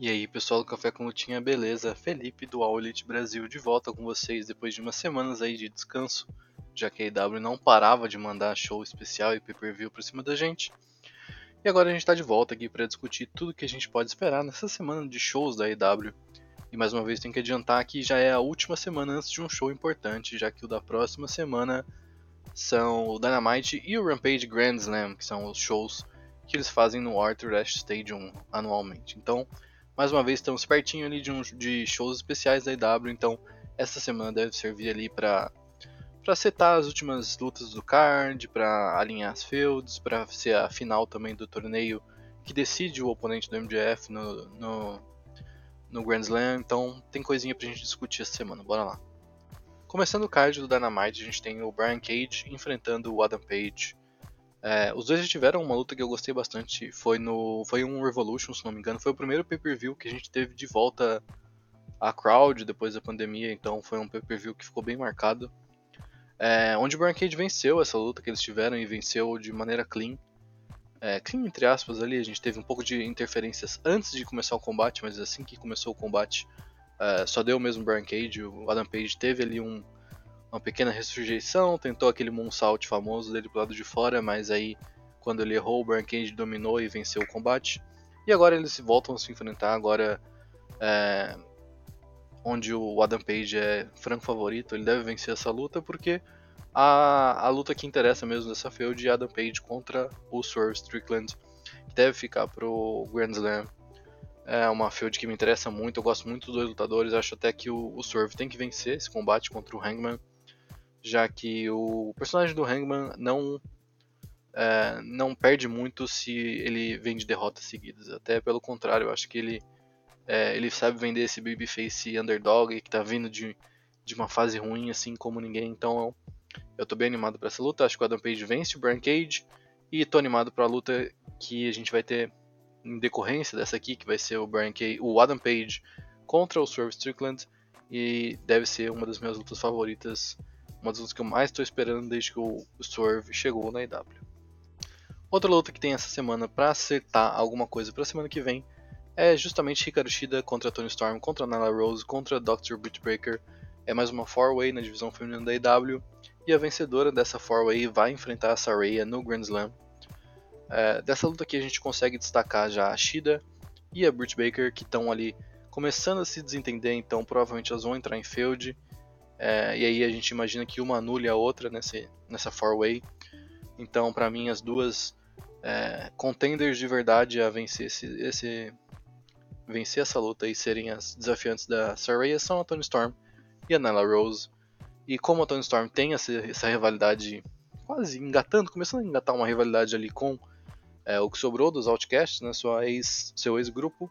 E aí pessoal do Café com Lutinha, beleza? Felipe do All Elite Brasil de volta com vocês depois de umas semanas aí de descanso, já que a EW não parava de mandar show especial e pay-per-view pra cima da gente. E agora a gente está de volta aqui para discutir tudo que a gente pode esperar nessa semana de shows da EW. E mais uma vez tenho que adiantar que já é a última semana antes de um show importante, já que o da próxima semana são o Dynamite e o Rampage Grand Slam, que são os shows que eles fazem no Arthur Ashe Stadium anualmente. Então, mais uma vez, estamos pertinho ali de, um, de shows especiais da IW, então essa semana deve servir ali para para setar as últimas lutas do card, para alinhar as feuds, para ser a final também do torneio que decide o oponente do MJF no, no, no Grand Slam. Então tem coisinha pra gente discutir essa semana, bora lá. Começando o card do Dynamite, a gente tem o Brian Cage enfrentando o Adam Page é, os dois já tiveram uma luta que eu gostei bastante. Foi no. Foi um Revolution, se não me engano. Foi o primeiro pay-per-view que a gente teve de volta a crowd depois da pandemia, então foi um pay-per-view que ficou bem marcado. É, onde o Brian Cage venceu essa luta que eles tiveram e venceu de maneira clean. É, clean entre aspas ali, a gente teve um pouco de interferências antes de começar o combate, mas assim que começou o combate, é, só deu mesmo o Brian Cage. O Adam Page teve ali um, uma pequena ressurreição, tentou aquele moonsault famoso dele pro lado de fora, mas aí quando ele errou, o Brian Cage dominou e venceu o combate. E agora eles voltam a se enfrentar, agora é, onde o Adam Page é franco favorito, ele deve vencer essa luta porque a, a luta que interessa mesmo dessa feud é Adam Page contra o Swerve Strickland, que deve ficar pro Grand Slam. É uma feud que me interessa muito, eu gosto muito dos dois lutadores, acho até que o, o Swerve tem que vencer esse combate contra o Hangman já que o personagem do Hangman não é, não perde muito se ele vem de derrotas seguidas. Até pelo contrário, eu acho que ele é, ele sabe vender esse babyface underdog que tá vindo de, de uma fase ruim assim como ninguém. Então eu, eu tô bem animado para essa luta. Acho que o Adam Page vence o Brian Cage e tô animado para a luta que a gente vai ter em decorrência dessa aqui, que vai ser o Brian Cage, o Adam Page contra o Swerve Strickland e deve ser uma das minhas lutas favoritas uma das lutas que eu mais estou esperando desde que o Swerve chegou na IW. Outra luta que tem essa semana para acertar alguma coisa para a semana que vem é justamente Hikaru Shida contra Tony Storm, contra Nyla Rose, contra Dr. Brittbreaker. É mais uma 4-way na divisão feminina da IW e a vencedora dessa 4-way vai enfrentar a Saraya no Grand Slam. É, dessa luta aqui a gente consegue destacar já a Shida e a Britt Baker que estão ali começando a se desentender, então provavelmente elas vão entrar em feud é, e aí a gente imagina que uma anule a outra nesse, nessa four-way. Então, para mim, as duas é, contenders de verdade a vencer, esse, esse, vencer essa luta e serem as desafiantes da Saraya são a Tony Storm e a Nyla Rose. E como a Tony Storm tem essa, essa rivalidade quase engatando, começando a engatar uma rivalidade ali com é, o que sobrou dos Outcasts, né, sua ex, seu ex-grupo,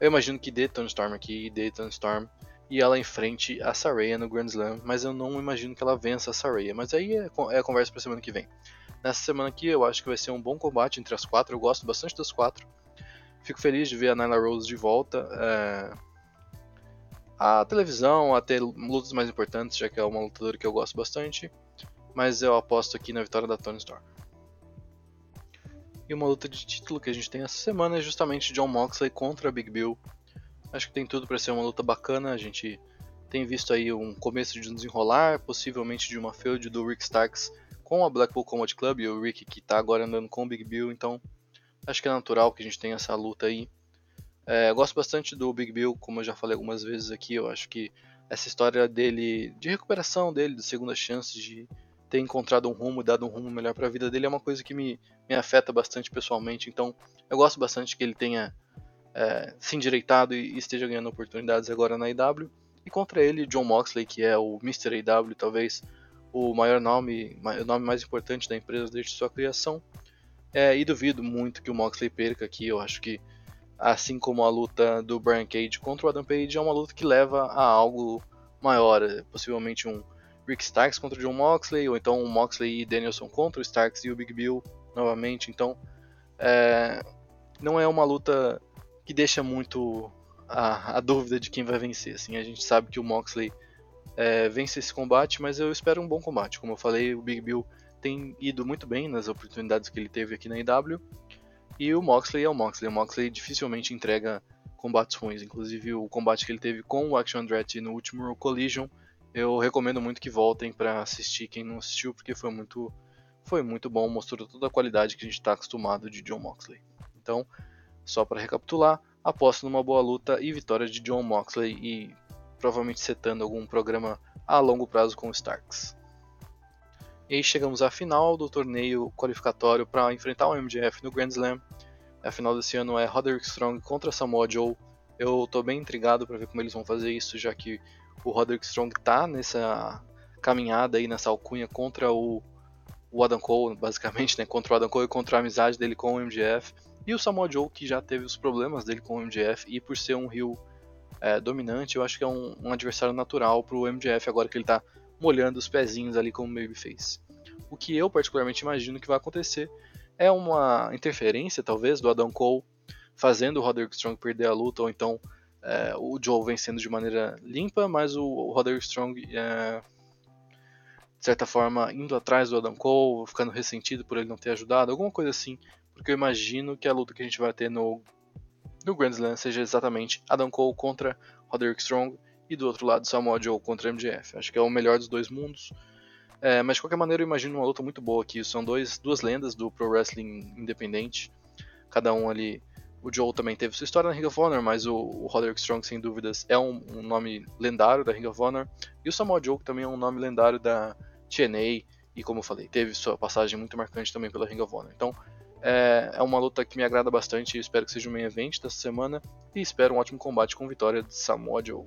eu imagino que dê Tony Storm aqui, dê Tony Storm e ela enfrente a Saraya no Grand Slam, mas eu não imagino que ela vença a Saraya. Mas aí é, é a conversa para semana que vem. Nessa semana aqui eu acho que vai ser um bom combate entre as quatro, eu gosto bastante das quatro. Fico feliz de ver a Nyla Rose de volta. É... A televisão, a ter lutas mais importantes, já que é uma lutadora que eu gosto bastante. Mas eu aposto aqui na vitória da Tony Storm. E uma luta de título que a gente tem essa semana é justamente John Moxley contra Big Bill. Acho que tem tudo para ser uma luta bacana. A gente tem visto aí um começo de um desenrolar, possivelmente de uma feud do Rick Starks com a Blackpool Combat Club e o Rick que está agora andando com o Big Bill. Então acho que é natural que a gente tenha essa luta aí. É, eu gosto bastante do Big Bill, como eu já falei algumas vezes aqui. Eu acho que essa história dele, de recuperação dele, de segunda chance, de ter encontrado um rumo, dado um rumo melhor para a vida dele, é uma coisa que me, me afeta bastante pessoalmente. Então eu gosto bastante que ele tenha é, se endireitado e, esteja ganhando oportunidades agora na IW. E contra ele, John Moxley, que é o Mr. AW, talvez o maior nome, o nome mais importante da empresa desde sua criação. É, e duvido muito que o Moxley perca aqui. Eu acho que, assim como a luta do Brian Cage contra o Adam Page, é uma luta que leva a algo maior. É, possivelmente um Rick Starks contra o John Moxley, ou então o Moxley e Danielson contra o Starks e o Big Bill novamente. Então, é, não é uma luta que deixa muito a, a, dúvida de quem vai vencer. Assim, a gente sabe que o Moxley é, vence esse combate, mas eu espero um bom combate. Como eu falei, o Big Bill tem ido muito bem nas oportunidades que ele teve aqui na IW. E o Moxley é o Moxley. O Moxley dificilmente entrega combates ruins. Inclusive o combate que ele teve com o Action Andretti no último Collision, eu recomendo muito que voltem para assistir quem não assistiu, porque foi muito, foi muito bom, mostrou toda a qualidade que a gente está acostumado de John Moxley. Então, só para recapitular, aposto numa boa luta e vitória de John Moxley e provavelmente setando algum programa a longo prazo com Starks. E chegamos à final do torneio qualificatório para enfrentar o MJF no Grand Slam. A final desse ano é Roderick Strong contra Samoa Joe. Eu estou bem intrigado para ver como eles vão fazer isso, já que o Roderick Strong está nessa caminhada aí, nessa alcunha contra o, o Adam Cole, basicamente, né, contra o Adam Cole e contra a amizade dele com o MJF. E o Samoa Joe, que já teve os problemas dele com o MJF, e por ser um Rio é, dominante, eu acho que é um, um adversário natural para o MJF agora que ele está molhando os pezinhos ali como Babyface. O que eu particularmente imagino que vai acontecer é uma interferência, talvez, do Adam Cole fazendo o Roderick Strong perder a luta, ou então é, o Joe vencendo de maneira limpa, mas o, o Roderick Strong, é, de certa forma, indo atrás do Adam Cole, ficando ressentido por ele não ter ajudado, alguma coisa assim, porque eu imagino que a luta que a gente vai ter no, no Grand Slam seja exatamente Adam Cole contra Roderick Strong e do outro lado Samoa Joe contra MJF. Acho que é o melhor dos dois mundos. É, mas de qualquer maneira eu imagino uma luta muito boa aqui. São dois, duas lendas do pro wrestling independente. Cada um ali. O Joe também teve sua história na Ring of Honor, mas o, o Roderick Strong, sem dúvidas, é um, um, nome lendário da Ring of Honor. E o Samoa Joe também é um nome lendário da TNA. E como eu falei, teve sua passagem muito marcante também pela Ring of Honor. Então é, é uma luta que me agrada bastante. Espero que seja um main event dessa semana. E espero um ótimo combate com vitória de Samoa Joe.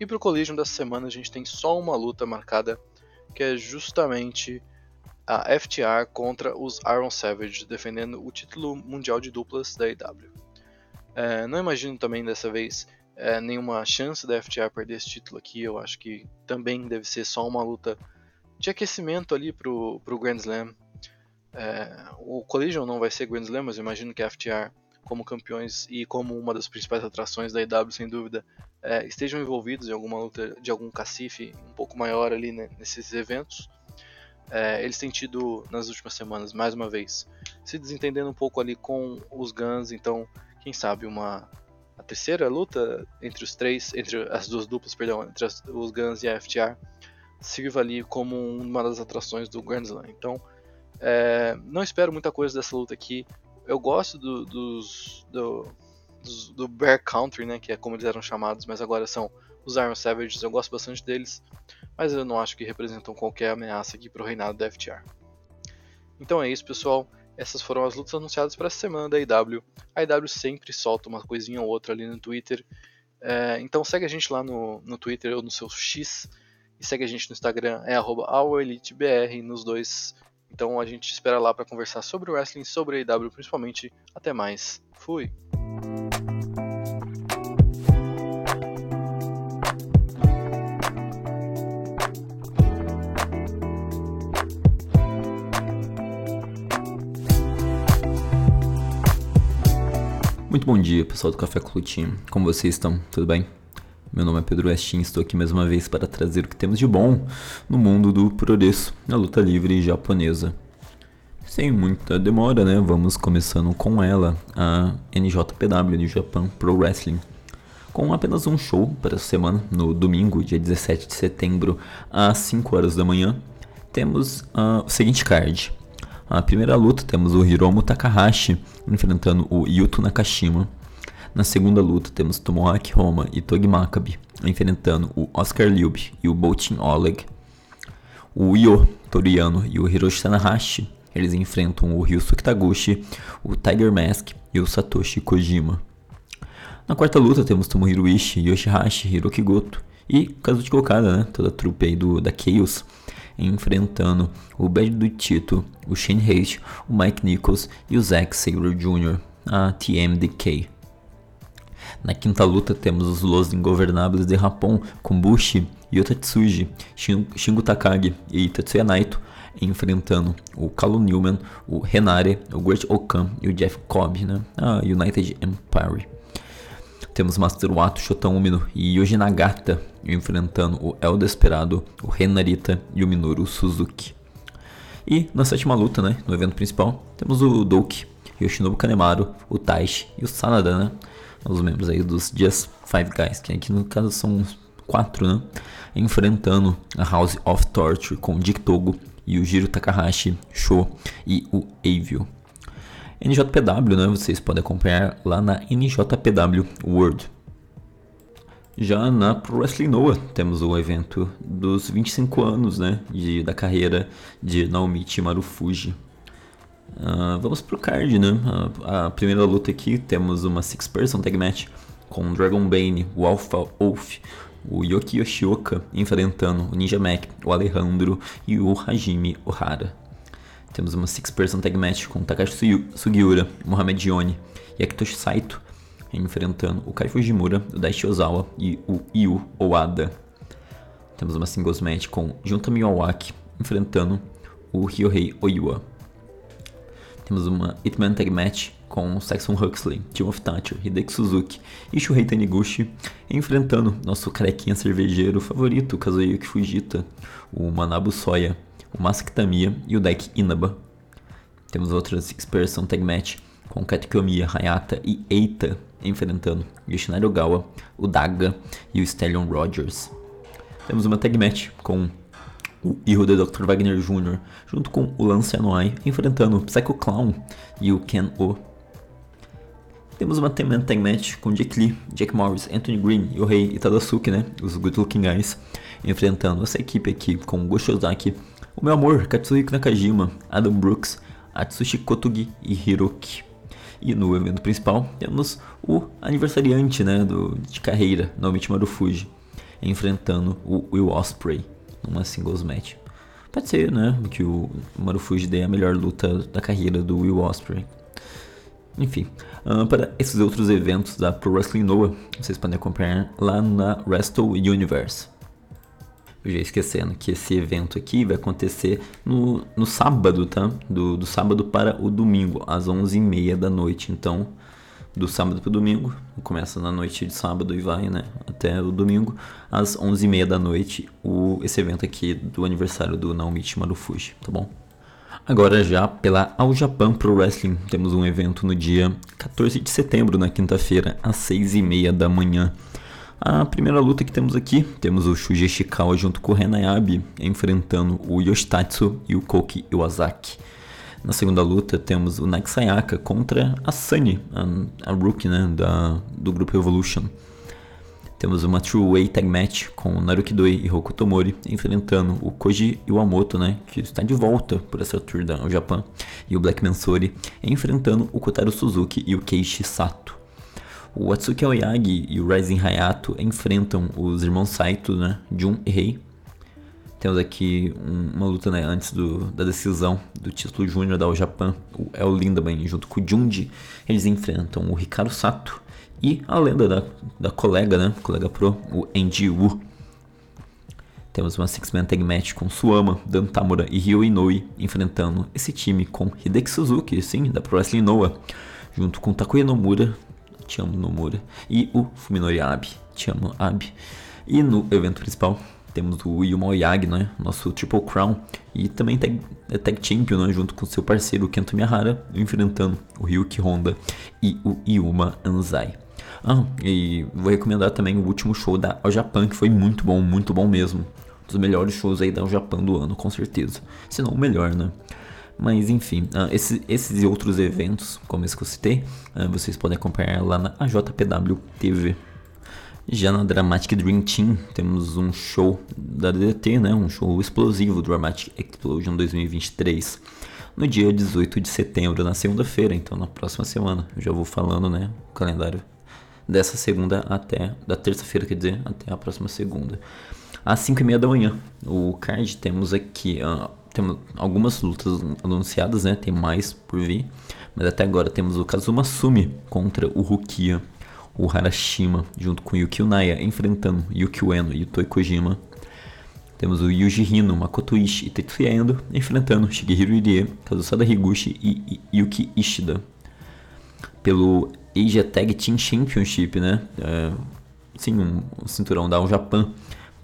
E pro Collision dessa semana a gente tem só uma luta marcada, que é justamente a FTR contra os Iron Savage, defendendo o título mundial de duplas da EW. É, não imagino também dessa vez é, nenhuma chance da FTR perder esse título aqui, eu acho que também deve ser só uma luta de aquecimento ali pro, pro Grand Slam. É, o Collision não vai ser Grand Slam, mas eu imagino que a FTR como campeões e como uma das principais atrações da IW, sem dúvida, é, estejam envolvidos em alguma luta de algum cacife um pouco maior ali né, nesses eventos. É, eles têm tido nas últimas semanas, mais uma vez, se desentendendo um pouco ali com os Guns, então, quem sabe uma a terceira luta entre os três, entre as duas duplas, perdão, entre as, os Guns e a FTR, sirva ali como uma das atrações do Grand Slam. Então, é, não espero muita coisa dessa luta aqui eu gosto do, dos, do, dos, do Bear Country, né, que é como eles eram chamados, mas agora são os Iron Savages, eu gosto bastante deles, mas eu não acho que representam qualquer ameaça aqui para o reinado da FTR. Então é isso, pessoal. Essas foram as lutas anunciadas para essa semana da IW. A IW sempre solta uma coisinha ou outra ali no Twitter. É, então segue a gente lá no, no Twitter ou no seu X E segue a gente no Instagram, é AllEliteBR nos dois. Então a gente espera lá para conversar sobre o wrestling, sobre a AEW principalmente. Até mais. Fui! Muito bom dia, pessoal do Café Clutinho. Como vocês estão? Tudo bem? Meu nome é Pedro Westin, estou aqui mais uma vez para trazer o que temos de bom no mundo do progresso, na luta livre japonesa. Sem muita demora, né? Vamos começando com ela, a NJPW de Japan Pro Wrestling. Com apenas um show para a semana, no domingo, dia 17 de setembro, às 5 horas da manhã, temos uh, o seguinte card. A primeira luta temos o Hiromu Takahashi enfrentando o Yuto Nakashima. Na segunda luta temos Tomoaki Roma e Togi Makabe enfrentando o Oscar Liub e o Boltin Oleg. O Io Toriano e o Hiroshi Tanahashi eles enfrentam o Ryusuke Taguchi, o Tiger Mask e o Satoshi Kojima. Na quarta luta temos Tomohiro Ishii, Yoshihashi, Hiroki Goto e Kazuchi Okada, né? toda a trupe aí do, da Chaos enfrentando o Bad do Tito, o Shane Hayes, o Mike Nichols e o Zack Sabre Jr., a TMDK. Na quinta luta temos os Los Ingovernáveis de Rapon com Bushi, Yotatsuji, Shingo Takagi e Tetsuya Naito enfrentando o Kalu Newman, o Renare, o Great Okan e o Jeff Cobb, né? A United Empire. Temos Master Wato, Shotan Umino e Yoji Nagata enfrentando o El Desperado, o Renarita e o Minoru Suzuki. E na sétima luta, né, no evento principal, temos o Douki, Yoshinobu Kanemaru, o Taishi e o Sanada, né? Os membros aí dos Just Five Guys, que aqui no caso são quatro, né? Enfrentando a House of Torture com Dick Togo e o Jiro Takahashi, Sho e o Avio. NJPW, né? Vocês podem acompanhar lá na NJPW World. Já na Pro Wrestling Noah temos o evento dos 25 anos né, de, da carreira de Naomichi Marufuji. Uh, vamos pro card, né? A, a, primeira luta aqui temos uma Six Person Tag Match com Dragon Bane, o Alpha Wolf, o Yoki Yoshioka enfrentando o Ninja Mac, o Alejandro e o Hajime Ohara. Temos uma Six Person Tag Match com Takashi Sugiura, Mohamed Yoni e Akitoshi Saito enfrentando o Kai Fujimura, o Daichi Ozawa e o Yu Owada. Temos uma Singles Match com Junta Miyawaki enfrentando o Ryohei Oyua. Temos uma Hitman Tag Match com Saxon Huxley, of Thatcher, Hideki Suzuki e Shuhei Taniguchi enfrentando nosso carequinha cervejeiro favorito, Kazuyuki Fujita, o Manabu Soya o Masakitamiya e o deck Inaba. Temos outra Six Tag Match com Katekiyomiya, Hayata e Eita enfrentando Yoshinari Ogawa, o Daga e o Stallion Rogers. Temos uma Tag Match com o Hiro de Dr. Wagner Jr. junto com o Lance Anoa'i enfrentando o Psycho Clown e o Ken O. Temos uma Tag Match com Jack Lee, Jack Morris, Anthony Green, Yohei e Tadasuke, né? Os Good Looking Guys, enfrentando essa equipe aqui com Go Shozaki, o meu amor, Katsuhiko Nakajima, Adam Brooks, Atsushi Kotugi e Hiroki. E no evento principal temos o aniversariante né, do, de carreira, Naomichi Marufuji, enfrentando o Will Osprey numa singles match. Pode ser, né, que o Marufuji dê a melhor luta da carreira do Will Osprey. Enfim, uh, para esses outros eventos da Pro Wrestling Noah, vocês podem acompanhar lá na Wrestle Universe eu já esquecendo que esse evento aqui vai acontecer no, no sábado, tá? Do, do sábado para o domingo, às 11h30 da noite. Então, do sábado para o domingo, começa na noite de sábado e vai, né? Até o domingo, às 11h30 da noite, o, esse evento aqui do aniversário do Naomichi Marufuji, tá bom? Agora já pela All Japan Pro Wrestling, temos um evento no dia 14 de setembro, na quinta-feira, às 6h30 da manhã. A primeira luta que temos aqui, temos o Shuji Ishikawa junto com o Renayabe enfrentando o Yoshitatsu e o Koki Iwasaki. Na segunda luta temos o Nike Sayaka contra a Sunny, a, a rookie né, da, do grupo Evolution. Temos uma True Way Tag Match com Naruki Doi e Hokuto Tomori enfrentando o Koji Iwamoto, né, que está de volta por essa tour da Japão, e o Black Mansori enfrentando o Kotaro Suzuki e o Keishi Sato. O Atsuki Aoyagi e o Rising Hayato enfrentam os irmãos Saito, né, Jun e Rei. Temos aqui um, uma luta né, antes do, da decisão do título júnior da All Japan. O El Lindaman junto com o Junji. Eles enfrentam o Ricardo Sato e a lenda da, da colega, né? Colega pro, o Andy Wu. Temos uma Six-Man Tag Match com Suama, Dan Tamura e Ryo Inoue enfrentando esse time com Hideki Suzuki, sim, da Pro Wrestling Noah, junto com Takuya Nomura, te amo Nomura, e o Fuminori Abe, te amo Abe. E no evento principal temos o Yuma Oyagi, né? Nosso Triple Crown. E também tag, é tag Champion, né? Junto com seu parceiro Kento Miyahara, enfrentando o Ryuki Honda e o Yuma Anzai. Ah, e vou recomendar também o último show da All Japan, que foi muito bom, muito bom mesmo. Um dos melhores shows aí da All Japan do ano, com certeza. Se não o melhor, né? Mas enfim, uh, esse, esses e outros eventos, como esse que eu citei, uh, vocês podem acompanhar lá na AJPW TV. Já na Dramatic Dream Team, temos um show da DDT, né? um show explosivo Dramatic Explosion 2023, no dia 18 de setembro, na segunda-feira, então na próxima semana. Eu já vou falando né, o calendário dessa segunda até, da terça-feira, quer dizer, até a próxima segunda. Às 5 e meia da manhã, o card temos aqui, uh, temos algumas lutas anunciadas, né? Tem mais por vir, mas até agora temos o Kazuma Sumi contra o Rukia o Harashima, junto com Yuki Unaya, enfrentando Yuki Ueno e Toi Kojima. Temos o Yuji Hino, Makoto Ishii e Tetsuya Endo enfrentando Shigehiro Irie, Kazusada Higuchi e Yuki Ishida. Pelo Asia Tag Team Championship, né? É, sim, um, um, cinturão da All Japan.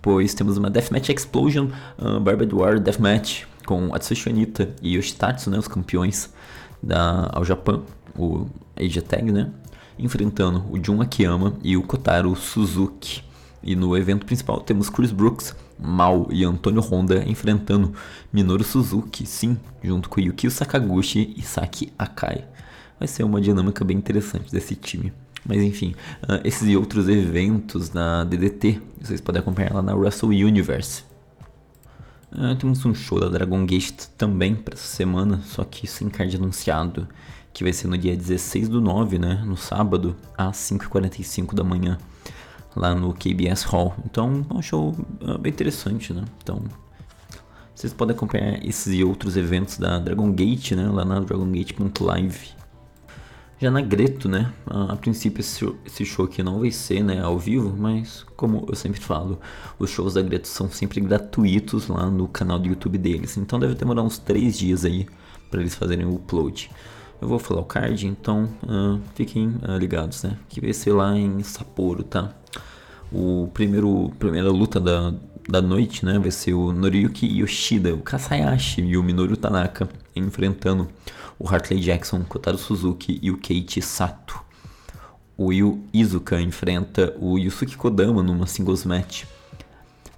Pois temos uma Deathmatch Explosion uh, Barbed War Deathmatch com Atsushi Onita e Yoshitatsu, né? Os campeões da All Japan, o Asia Tag, né? Enfrentando o Jun Akiyama e o Kotaro Suzuki. E no evento principal temos Chris Brooks, Mal e Antônio Honda enfrentando Minoru Suzuki, sim, junto com Yukio Sakaguchi e Saki Akai. Vai ser uma dinâmica bem interessante desse time. Mas enfim, uh, esses e outros eventos da DDT vocês podem acompanhar lá na Wrestle Universe. Uh, temos um show da Dragon Gate também para essa semana, só que sem card anunciado que vai ser no dia 16 do 9, né, no sábado, às 5h45 da manhã, lá no KBS Hall. Então, é um show uh, bem interessante, né? Então, vocês podem acompanhar esses e outros eventos da Dragon Gate, né, lá na dragongate.live. Já na Greto, né, a, princípio esse show aqui não vai ser, né, ao vivo, mas como eu sempre falo, os shows da Greto são sempre gratuitos lá no canal do YouTube deles. Então deve demorar uns 3 dias aí para eles fazerem o upload. Eu vou falar o card, então uh, fiquem uh, ligados, né? Que vai ser lá em Sapporo, tá? O primeiro primeira luta da, da noite, né? Vai ser o Noriyuki Yoshida, o Kasayashi e o Minoru Tanaka enfrentando o Hartley Jackson, Kotaro Suzuki e o Keiichi Sato. O Yu Izuka enfrenta o Yusuke Kodama numa singles match.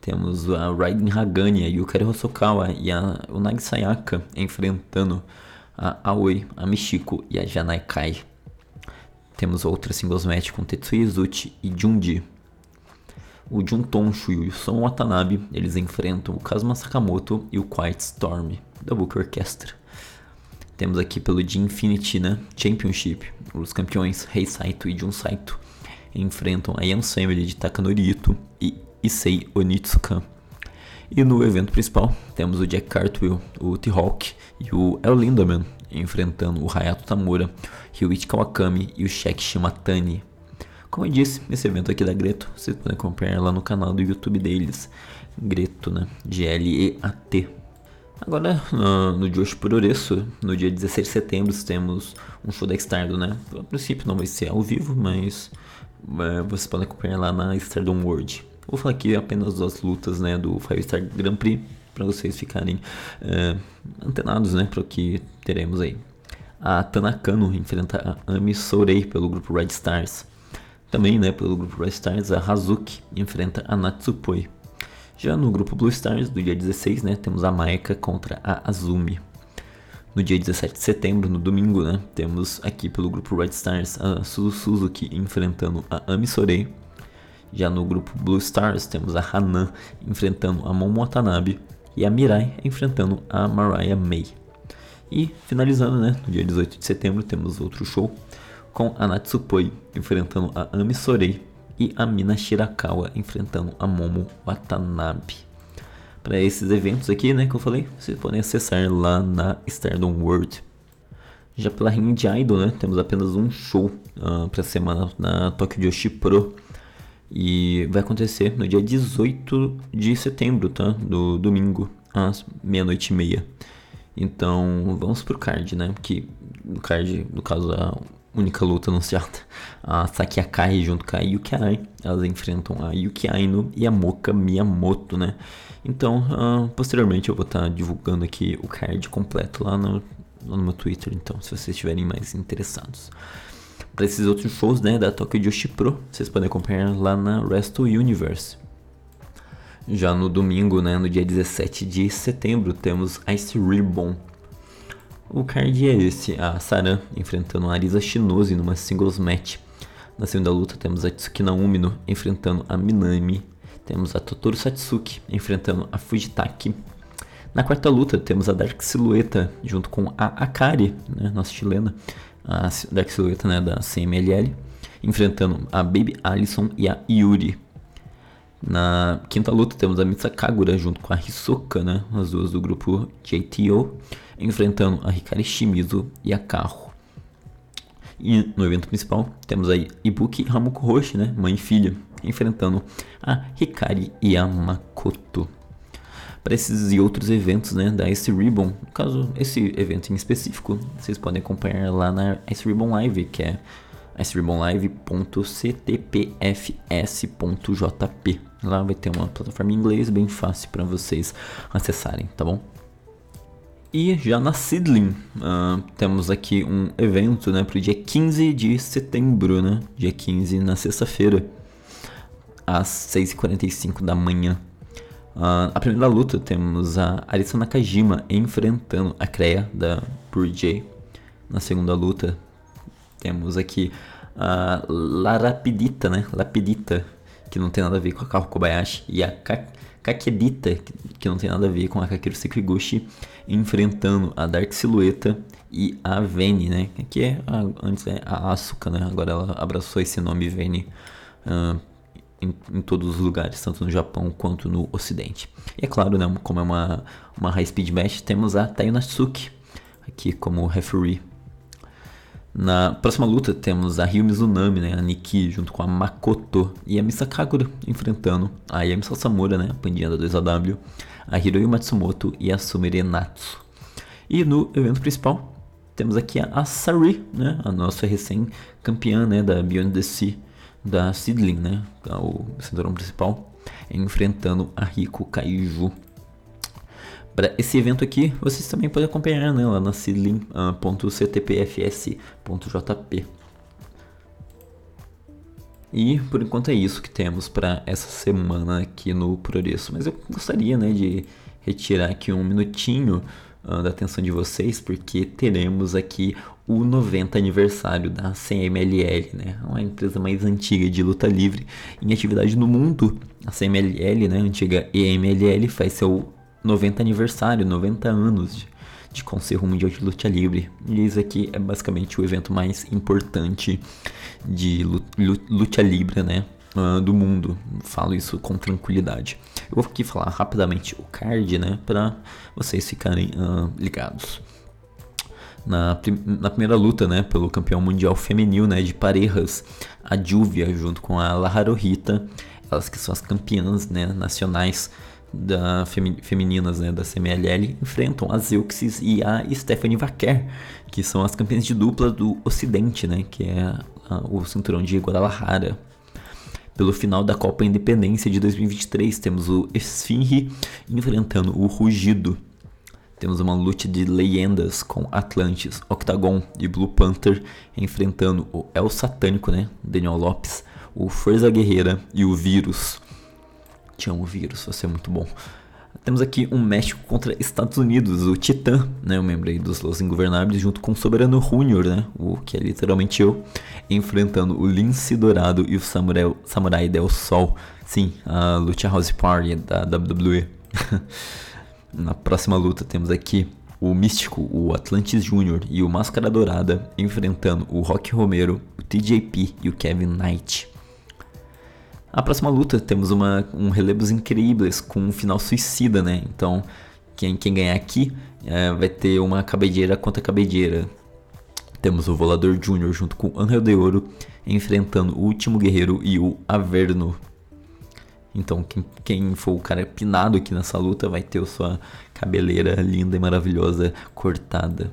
Temos a Raiden Hagane, a Yukari Hosokawa e a, o Nagi Sayaka enfrentando a Aoi, a Michiko e a Janai Kai. Temos outra singles match com Tetsuya Izuchi e Junji. O Jun Tonshu e o Son Watanabe, eles enfrentam o Kazuma Sakamoto e o Quiet Storm, da Book Orchestra. Temos aqui pelo The Infinity né, Championship, os campeões Rei Saito e Jun Saito enfrentam a Yan Family de Takanori Ito e Issei Onitsuka. E no evento principal temos o Jack Cartwheel, o T-Hawk e o El Lindaman enfrentando o Hayato Tamura, Ryuichi Kawakami e o Shek Shimatani. Como eu disse, esse evento aqui da Greto, vocês podem acompanhar lá no canal do YouTube deles, Greto, né? G-L-E-A-T. Agora, no, no Josh Puroresso, no dia 16 de setembro, temos um show da Stardom, né? A princípio não vai ser ao vivo, mas é, vocês podem acompanhar lá na Stardom World. Vou falar aqui apenas das lutas né, do Five Star Grand Prix para vocês ficarem uh, antenados né, para o que teremos aí. A Tanakano enfrenta a Ami Sourei pelo grupo Red Stars. Também né, pelo grupo Red Stars, a Hazuki enfrenta a Natsupoi. Já no grupo Blue Stars, do dia 16, né, temos a Maeka contra a Azumi. No dia 17 de setembro, no domingo, né, temos aqui pelo grupo Red Stars a Suzu Suzuki enfrentando a Ami Sorei. Já no grupo Blue Stars temos a Hanan enfrentando a Momo Watanabe e a Mirai enfrentando a Mariah May. E finalizando, né, no dia 18 de setembro temos outro show com a Natsupoi enfrentando a Ami Sorei e a Mina Shirakawa enfrentando a Momo Watanabe. para esses eventos aqui, né, que eu falei, vocês podem acessar lá na Stardom World. Já pela Ring Idol, né, temos apenas um show uh, para semana na Tokyo Joshi Pro. E vai acontecer no dia 18 de setembro, tá? Do domingo, às meia-noite e meia. Então, vamos pro card, né? Que no card, no caso, a única luta anunciada, a Saki Akai junto com a Yuki Arai, elas enfrentam a Yuki Aino e a Moka Miyamoto, né? Então, uh, posteriormente eu vou estar tá divulgando aqui o card completo lá no, no meu Twitter, então, se vocês estiverem mais interessados. Para esses outros shows, né, da Tokyo Joshi Pro, vocês podem acompanhar lá na Wrestle Universe. Já no domingo, né, no dia 17 de setembro, temos Ice Ribbon. O card é esse, a Saran enfrentando a Arisa Shinose numa singles match. Na segunda luta temos a Tsukina Umino enfrentando a Minami. Temos a Totoro Satsuki enfrentando a Fujitaki. Na quarta luta temos a Dark Silhueta junto com a Akari, né, nossa chilena, a Dark Silhueta né, da CMLL, enfrentando a Baby Allison e a Yuri. Na quinta luta temos a Mitsa Kagura junto com a Hisoka, né? As duas do grupo JTO, enfrentando a Hikari Shimizu e a Kaho. E no evento principal temos aí Ibuki Hamuko Hoshi, né? Mãe e filha, enfrentando a Hikari e a Makoto. Para esses e outros eventos né, da Ice Ribbon, no caso, esse evento em específico, vocês podem acompanhar lá na Ice Ribbon Live, que é iceribbonlive.ctpfs.jp. Lá vai ter uma plataforma em inglês bem fácil para vocês acessarem, tá bom? E já na Sidling, uh, temos aqui um evento né, para o dia 15 de setembro, né? Dia 15 na sexta-feira, às 6h45 da manhã. Uh, a primeira luta temos a Arisa Nakajima enfrentando a Kreia da Burjay. Na segunda luta temos aqui a Larapidita, né? Lapidita, que não tem nada a ver com a Kaho Kobayashi, e a Kakedita, que não tem nada a ver com a Kakeru Sekiguchi, enfrentando a Dark Silhueta e a Veni, né? Que é a, antes é a Asuka, né? Agora ela abraçou esse nome Veni uh, em, em, todos os lugares, tanto no Japão quanto no Ocidente. E é claro, né? Como é uma, uma high speed match, temos a Tayo Natsuki aqui como referee na próxima luta temos a Ryu Mizunami, né, a Nikki, junto com a Makoto e a Misakagura enfrentando a Yami Sasamura, né, a pandinha da 2AW, a Hiroi Matsumoto e a Sumire Natsu. E no evento principal temos aqui a Sari, né, a nossa recém-campeã né, da Beyond the Sea, da Sidling, né, o cinturão principal, enfrentando a Rico Kaiju. Para esse evento aqui, vocês também podem acompanhar né, lá na sidlin.ctpfs.jp. E por enquanto é isso que temos para essa semana aqui no Progresso. Mas eu gostaria né, de retirar aqui um minutinho uh, da atenção de vocês, porque teremos aqui o 90 aniversário da CMLL, né? uma empresa mais antiga de luta livre em atividade no mundo. A CMLL, né, antiga EMLL, faz seu 90 aniversário, 90 anos de, de Conselho Mundial de Luta Livre. E isso aqui é basicamente o evento mais importante de luta livre, né? Uh, do mundo. Falo isso com tranquilidade. Eu vou aqui falar rapidamente o card, né? Para vocês ficarem uh, ligados. Na, na, primeira luta, né, pelo campeão mundial feminil, né, de parejas, a Júvia junto com a La elas que são as campeãs, né, nacionais da femi femininas né, da CMLL enfrentam a Zeuxis e a Stephanie Vaquer, que são as campeãs de dupla do Ocidente, né, que é a, o cinturão de Guadalajara. Pelo final da Copa Independência de 2023, temos o Esfinge enfrentando o Rugido. Temos uma luta de leyendas com Atlantis, Octagon e Blue Panther enfrentando o El Satânico, né, Daniel Lopes, o Forza Guerreira e o Vírus. Te amo, vírus, você é muito bom. Temos aqui um México contra Estados Unidos, o Titã, né? Eu lembrei dos Los Ingovernáveis, junto com o Soberano Júnior, né? O que é literalmente eu, enfrentando o Lince Dourado e o Samurai, Samurai Del Sol. Sim, a Lucha House Party da WWE. Na próxima luta temos aqui o Místico, o Atlantis Júnior e o Máscara Dourada enfrentando o Rock Romero, o TJP e o Kevin Knight. A próxima luta temos uma, um relevos incríveis com um final suicida, né? Então, quem, quem ganhar aqui é, vai ter uma cabedeira contra cabedeira. Temos o Volador Júnior junto com o Angel de Ouro enfrentando o Último Guerreiro e o Averno. Então, quem, quem for o cara pinado aqui nessa luta vai ter sua cabeleira linda e maravilhosa cortada.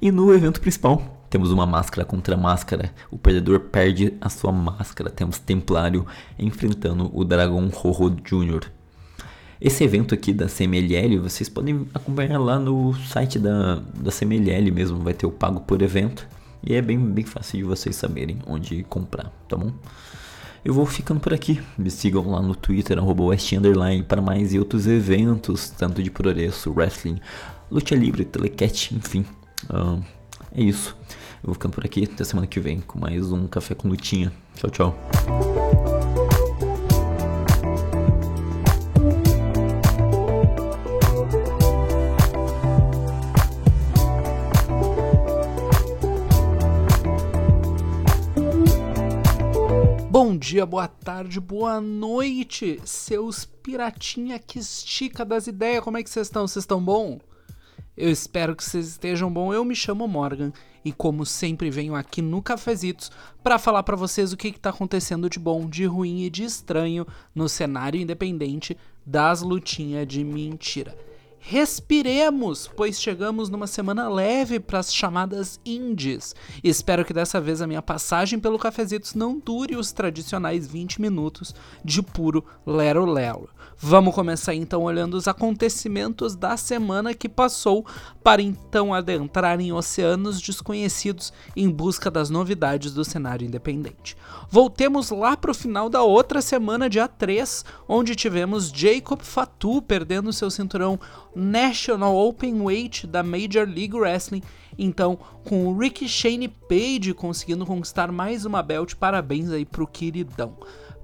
E no evento principal, temos uma máscara contra máscara. O perdedor perde a sua máscara. Temos Templário enfrentando o Dragão Rojo Jr. Esse evento aqui da CMLL, vocês podem acompanhar lá no site da, da CMLL mesmo. Vai ter o pago por evento. E é bem, bem fácil de vocês saberem onde comprar, tá bom? Eu vou ficando por aqui. Me sigam lá no Twitter, West Underline, para mais e outros eventos, tanto de progresso, wrestling, luta livre, telecat, enfim. Uh, é isso. Eu vou ficando por aqui. Até semana que vem com mais um Café com Lutinha. Tchau, tchau. Dia, boa tarde, boa noite, seus piratinha que estica das ideias. Como é que vocês estão? Vocês estão bom? Eu espero que vocês estejam bom. Eu me chamo Morgan e como sempre venho aqui no Cafezitos para falar para vocês o que está acontecendo de bom, de ruim e de estranho no cenário independente das lutinhas de mentira. Respiremos, pois chegamos numa semana leve para as chamadas indies. Espero que dessa vez a minha passagem pelo Cafezitos não dure os tradicionais 20 minutos de puro lero-lero. Vamos começar então olhando os acontecimentos da semana que passou, para então adentrar em oceanos desconhecidos em busca das novidades do cenário independente. Voltemos lá para o final da outra semana, dia 3, onde tivemos Jacob Fatu perdendo seu cinturão National Open Weight da Major League Wrestling. Então, com o Ricky Shane Page conseguindo conquistar mais uma belt, parabéns aí pro queridão.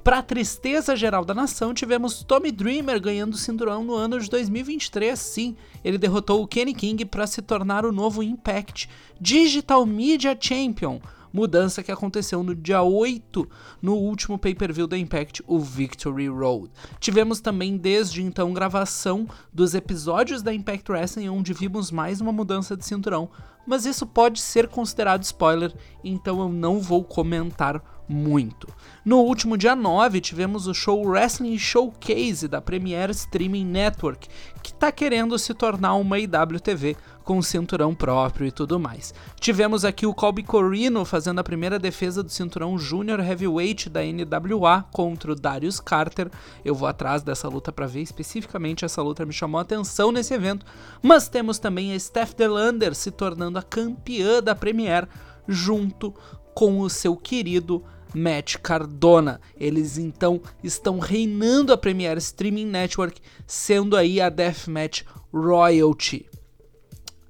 Pra tristeza geral da nação, tivemos Tommy Dreamer ganhando o cinturão no ano de 2023. Sim, ele derrotou o Kenny King para se tornar o novo Impact Digital Media Champion mudança que aconteceu no dia 8, no último pay-per-view da Impact, o Victory Road. Tivemos também desde então gravação dos episódios da Impact Wrestling onde vimos mais uma mudança de cinturão, mas isso pode ser considerado spoiler, então eu não vou comentar muito. No último dia 9, tivemos o show Wrestling Showcase da Premiere Streaming Network, que está querendo se tornar uma IWTV com cinturão próprio e tudo mais. Tivemos aqui o Colby Corino fazendo a primeira defesa do cinturão Junior Heavyweight da NWA contra o Darius Carter. Eu vou atrás dessa luta para ver especificamente essa luta me chamou a atenção nesse evento. Mas temos também a Steph Delander se tornando a campeã da Premiere junto com o seu querido Matt Cardona. Eles então estão reinando a Premiere Streaming Network, sendo aí a Deathmatch Royalty.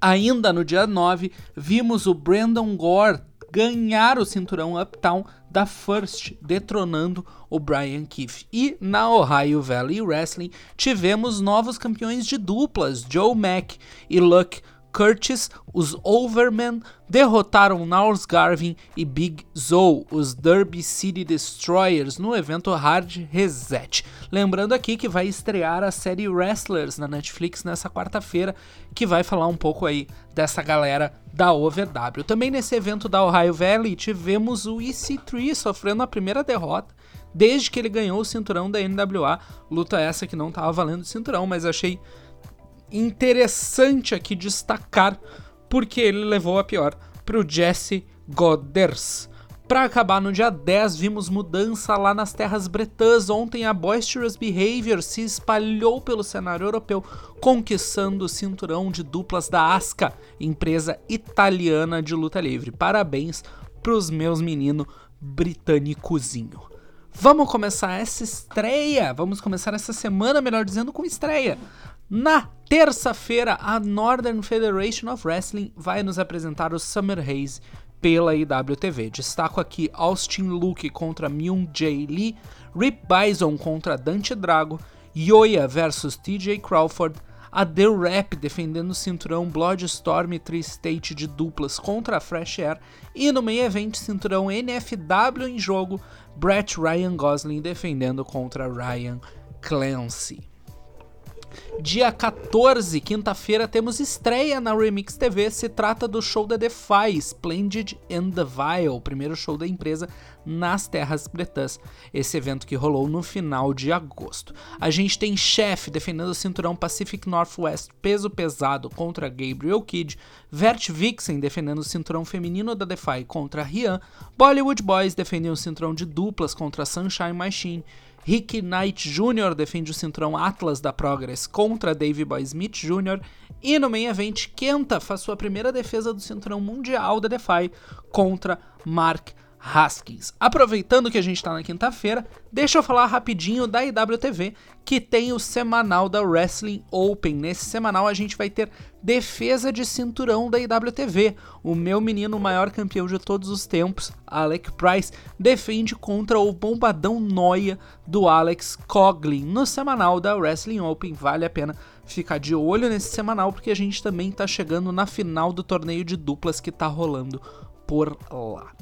Ainda no dia 9, vimos o Brandon Gore ganhar o cinturão Uptown da First, detronando o Brian Keefe. E na Ohio Valley Wrestling tivemos novos campeões de duplas, Joe Mack e Luck Curtis, os Overmen derrotaram Nars Garvin e Big Zoe, os Derby City Destroyers, no evento Hard Reset. Lembrando aqui que vai estrear a série Wrestlers na Netflix nessa quarta-feira, que vai falar um pouco aí dessa galera da OVW. Também nesse evento da Ohio Valley tivemos o EC3 sofrendo a primeira derrota desde que ele ganhou o cinturão da NWA. Luta essa que não estava valendo o cinturão, mas achei interessante aqui destacar porque ele levou a pior para o Jesse Goders. Para acabar no dia 10, vimos mudança lá nas terras bretãs. Ontem a Boisterous Behavior se espalhou pelo cenário europeu, conquistando o cinturão de duplas da ASCA, empresa italiana de luta livre. Parabéns pros meus meninos britânicozinho. Vamos começar essa estreia, vamos começar essa semana, melhor dizendo, com estreia. Na terça-feira, a Northern Federation of Wrestling vai nos apresentar o Summer Haze pela IWTV. Destaco aqui Austin Luke contra Myung Jae Lee, Rip Bison contra Dante Drago, Yoya versus TJ Crawford, a The Rap defendendo o cinturão Bloodstorm e Tri-State de duplas contra a Fresh Air. E no meio evento, cinturão NFW em jogo, Brett Ryan Gosling defendendo contra Ryan Clancy. Dia 14, quinta-feira, temos estreia na Remix TV. Se trata do show da Defy, Splendid and the Vile, primeiro show da empresa nas Terras Bretãs. Esse evento que rolou no final de agosto. A gente tem Chef defendendo o cinturão Pacific Northwest peso pesado contra Gabriel Kidd, Vert Vixen defendendo o cinturão feminino da Defy contra Rian, Bollywood Boys defendendo o cinturão de duplas contra Sunshine Machine. Rick Knight Jr. defende o cinturão Atlas da Progress contra Dave Boy Smith Jr. E no main event, Kenta faz sua primeira defesa do cinturão mundial da Defy contra Mark Haskins. Aproveitando que a gente está na quinta-feira, deixa eu falar rapidinho da IWTV, que tem o semanal da Wrestling Open. Nesse semanal a gente vai ter defesa de cinturão da IWTV. O meu menino, maior campeão de todos os tempos, Alec Price, defende contra o bombadão noia do Alex Coglin no semanal da Wrestling Open. Vale a pena ficar de olho nesse semanal porque a gente também está chegando na final do torneio de duplas que está rolando por lá.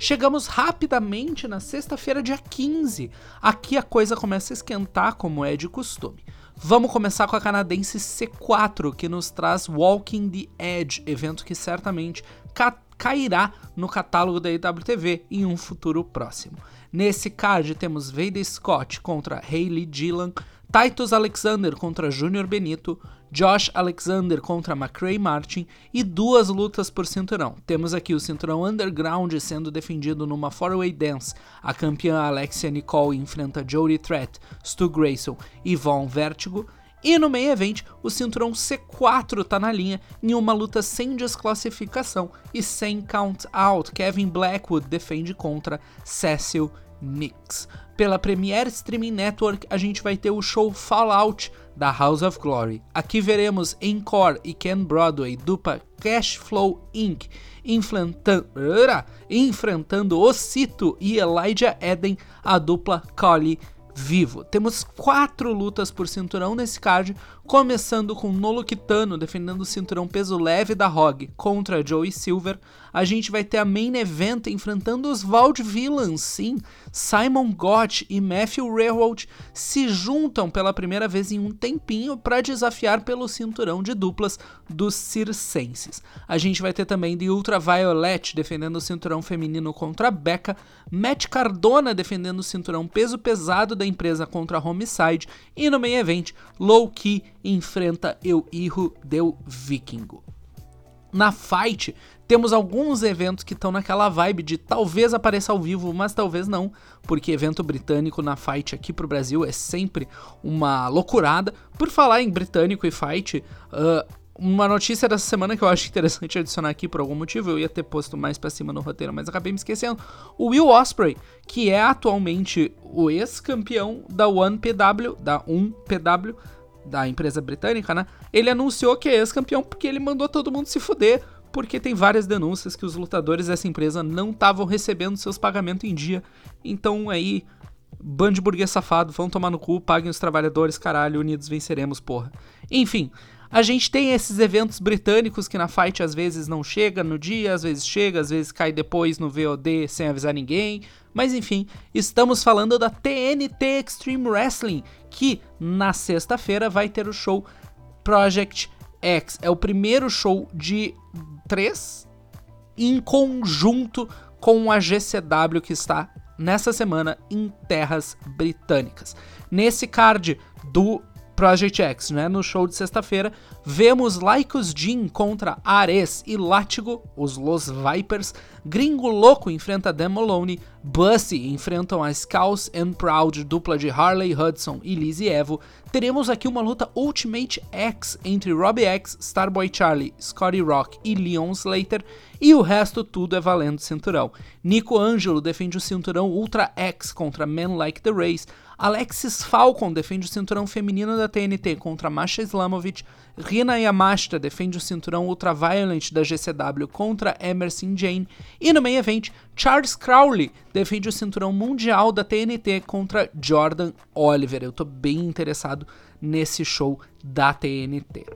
Chegamos rapidamente na sexta-feira, dia 15. Aqui a coisa começa a esquentar, como é de costume. Vamos começar com a canadense C4, que nos traz Walking the Edge, evento que certamente ca cairá no catálogo da IWTV em um futuro próximo. Nesse card temos Veda Scott contra Hayley Gillan, Titus Alexander contra Júnior Benito, Josh Alexander contra McRae Martin e duas lutas por cinturão. Temos aqui o cinturão Underground sendo defendido numa four-way dance. A campeã Alexia Nicole enfrenta Jody Threat, Stu Grayson e Von Vertigo. E no meio event, o cinturão C4 tá na linha em uma luta sem desclassificação e sem count out. Kevin Blackwood defende contra Cecil Nix. Pela Premiere Streaming Network, a gente vai ter o show Fallout da House of Glory. Aqui veremos Encore e Ken Broadway, dupla Cash Flow Inc., enfrentando Ocito e Elijah Eden, a dupla Collie vivo. Temos quatro lutas por cinturão nesse card, começando com Nolo Kitano defendendo o cinturão peso leve da ROG contra Joey Silver. A gente vai ter a main event enfrentando os Villains, sim. Simon Gott e Matthew Railroad se juntam pela primeira vez em um tempinho para desafiar pelo cinturão de duplas dos circenses. A gente vai ter também The Ultraviolet defendendo o cinturão feminino contra Becca, Matt Cardona defendendo o cinturão peso pesado da empresa contra Homicide e no main event, Low Key enfrenta Eu Irro Del Vikingo. Na Fight, temos alguns eventos que estão naquela vibe de talvez apareça ao vivo, mas talvez não, porque evento britânico na Fight aqui pro Brasil é sempre uma loucurada. Por falar em britânico e Fight, uh, uma notícia dessa semana que eu acho interessante adicionar aqui por algum motivo, eu ia ter posto mais para cima no roteiro, mas acabei me esquecendo. O Will Osprey, que é atualmente o ex-campeão da 1PW, da 1PW, da empresa britânica, né? Ele anunciou que é ex-campeão porque ele mandou todo mundo se fuder, porque tem várias denúncias que os lutadores dessa empresa não estavam recebendo seus pagamentos em dia. Então aí, bando de burguês safado, vão tomar no cu, paguem os trabalhadores, caralho, unidos venceremos, porra. Enfim, a gente tem esses eventos britânicos que na Fight às vezes não chega no dia, às vezes chega, às vezes cai depois no VOD sem avisar ninguém. Mas enfim, estamos falando da TNT Extreme Wrestling, que na sexta-feira vai ter o show Project X. É o primeiro show de três em conjunto com a GCW que está nessa semana em terras britânicas. Nesse card do Project X, né? No show de sexta-feira, vemos Lycos Jin contra Ares e Látigo, os Los Vipers, Gringo Louco enfrenta Dan Maloney, Bussy enfrentam a Scouse and Proud, dupla de Harley Hudson e Lizzie Evo. Teremos aqui uma luta Ultimate X entre Robbie X, Starboy Charlie, Scotty Rock e Leon Slater, e o resto tudo é valendo cinturão. Nico Angelo defende o cinturão Ultra X contra Men Like the Race, Alexis Falcon defende o cinturão feminino da TNT contra Masha Islamovic. Rina Yamashita defende o cinturão Ultraviolent da GCW contra Emerson Jane. E no main event, Charles Crowley defende o cinturão mundial da TNT contra Jordan Oliver. Eu tô bem interessado nesse show da TNT.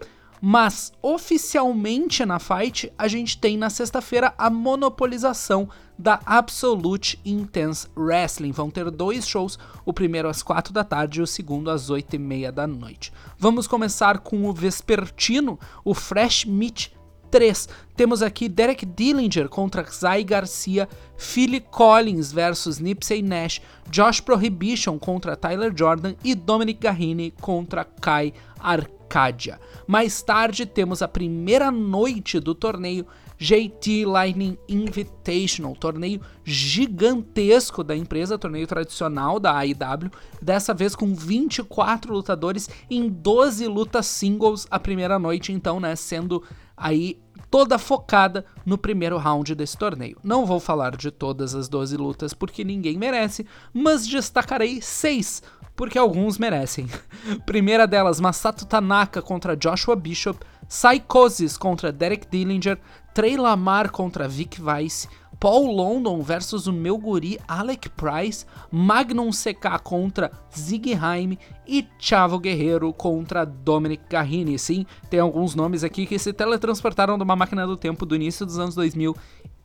Mas oficialmente na Fight, a gente tem na sexta-feira a monopolização da Absolute Intense Wrestling. Vão ter dois shows, o primeiro às quatro da tarde e o segundo às oito e meia da noite. Vamos começar com o vespertino, o Fresh Meat 3. Temos aqui Derek Dillinger contra Zay Garcia, Philly Collins versus Nipsey Nash, Josh Prohibition contra Tyler Jordan e Dominic Garrini contra Kai Arcadia. Mais tarde temos a primeira noite do torneio JT Lightning Invitational, torneio gigantesco da empresa, torneio tradicional da AEW, dessa vez com 24 lutadores em 12 lutas singles a primeira noite, então, né, sendo aí toda focada no primeiro round desse torneio. Não vou falar de todas as 12 lutas porque ninguém merece, mas destacarei seis porque alguns merecem. Primeira delas, Masato Tanaka contra Joshua Bishop, Psychosis contra Derek Dillinger, Trey Lamar contra Vic Weiss, Paul London versus o meu guri Alec Price, Magnum CK contra Zig Haim e Chavo Guerreiro contra Dominic Garrini. Sim, tem alguns nomes aqui que se teletransportaram de uma máquina do tempo do início dos anos 2000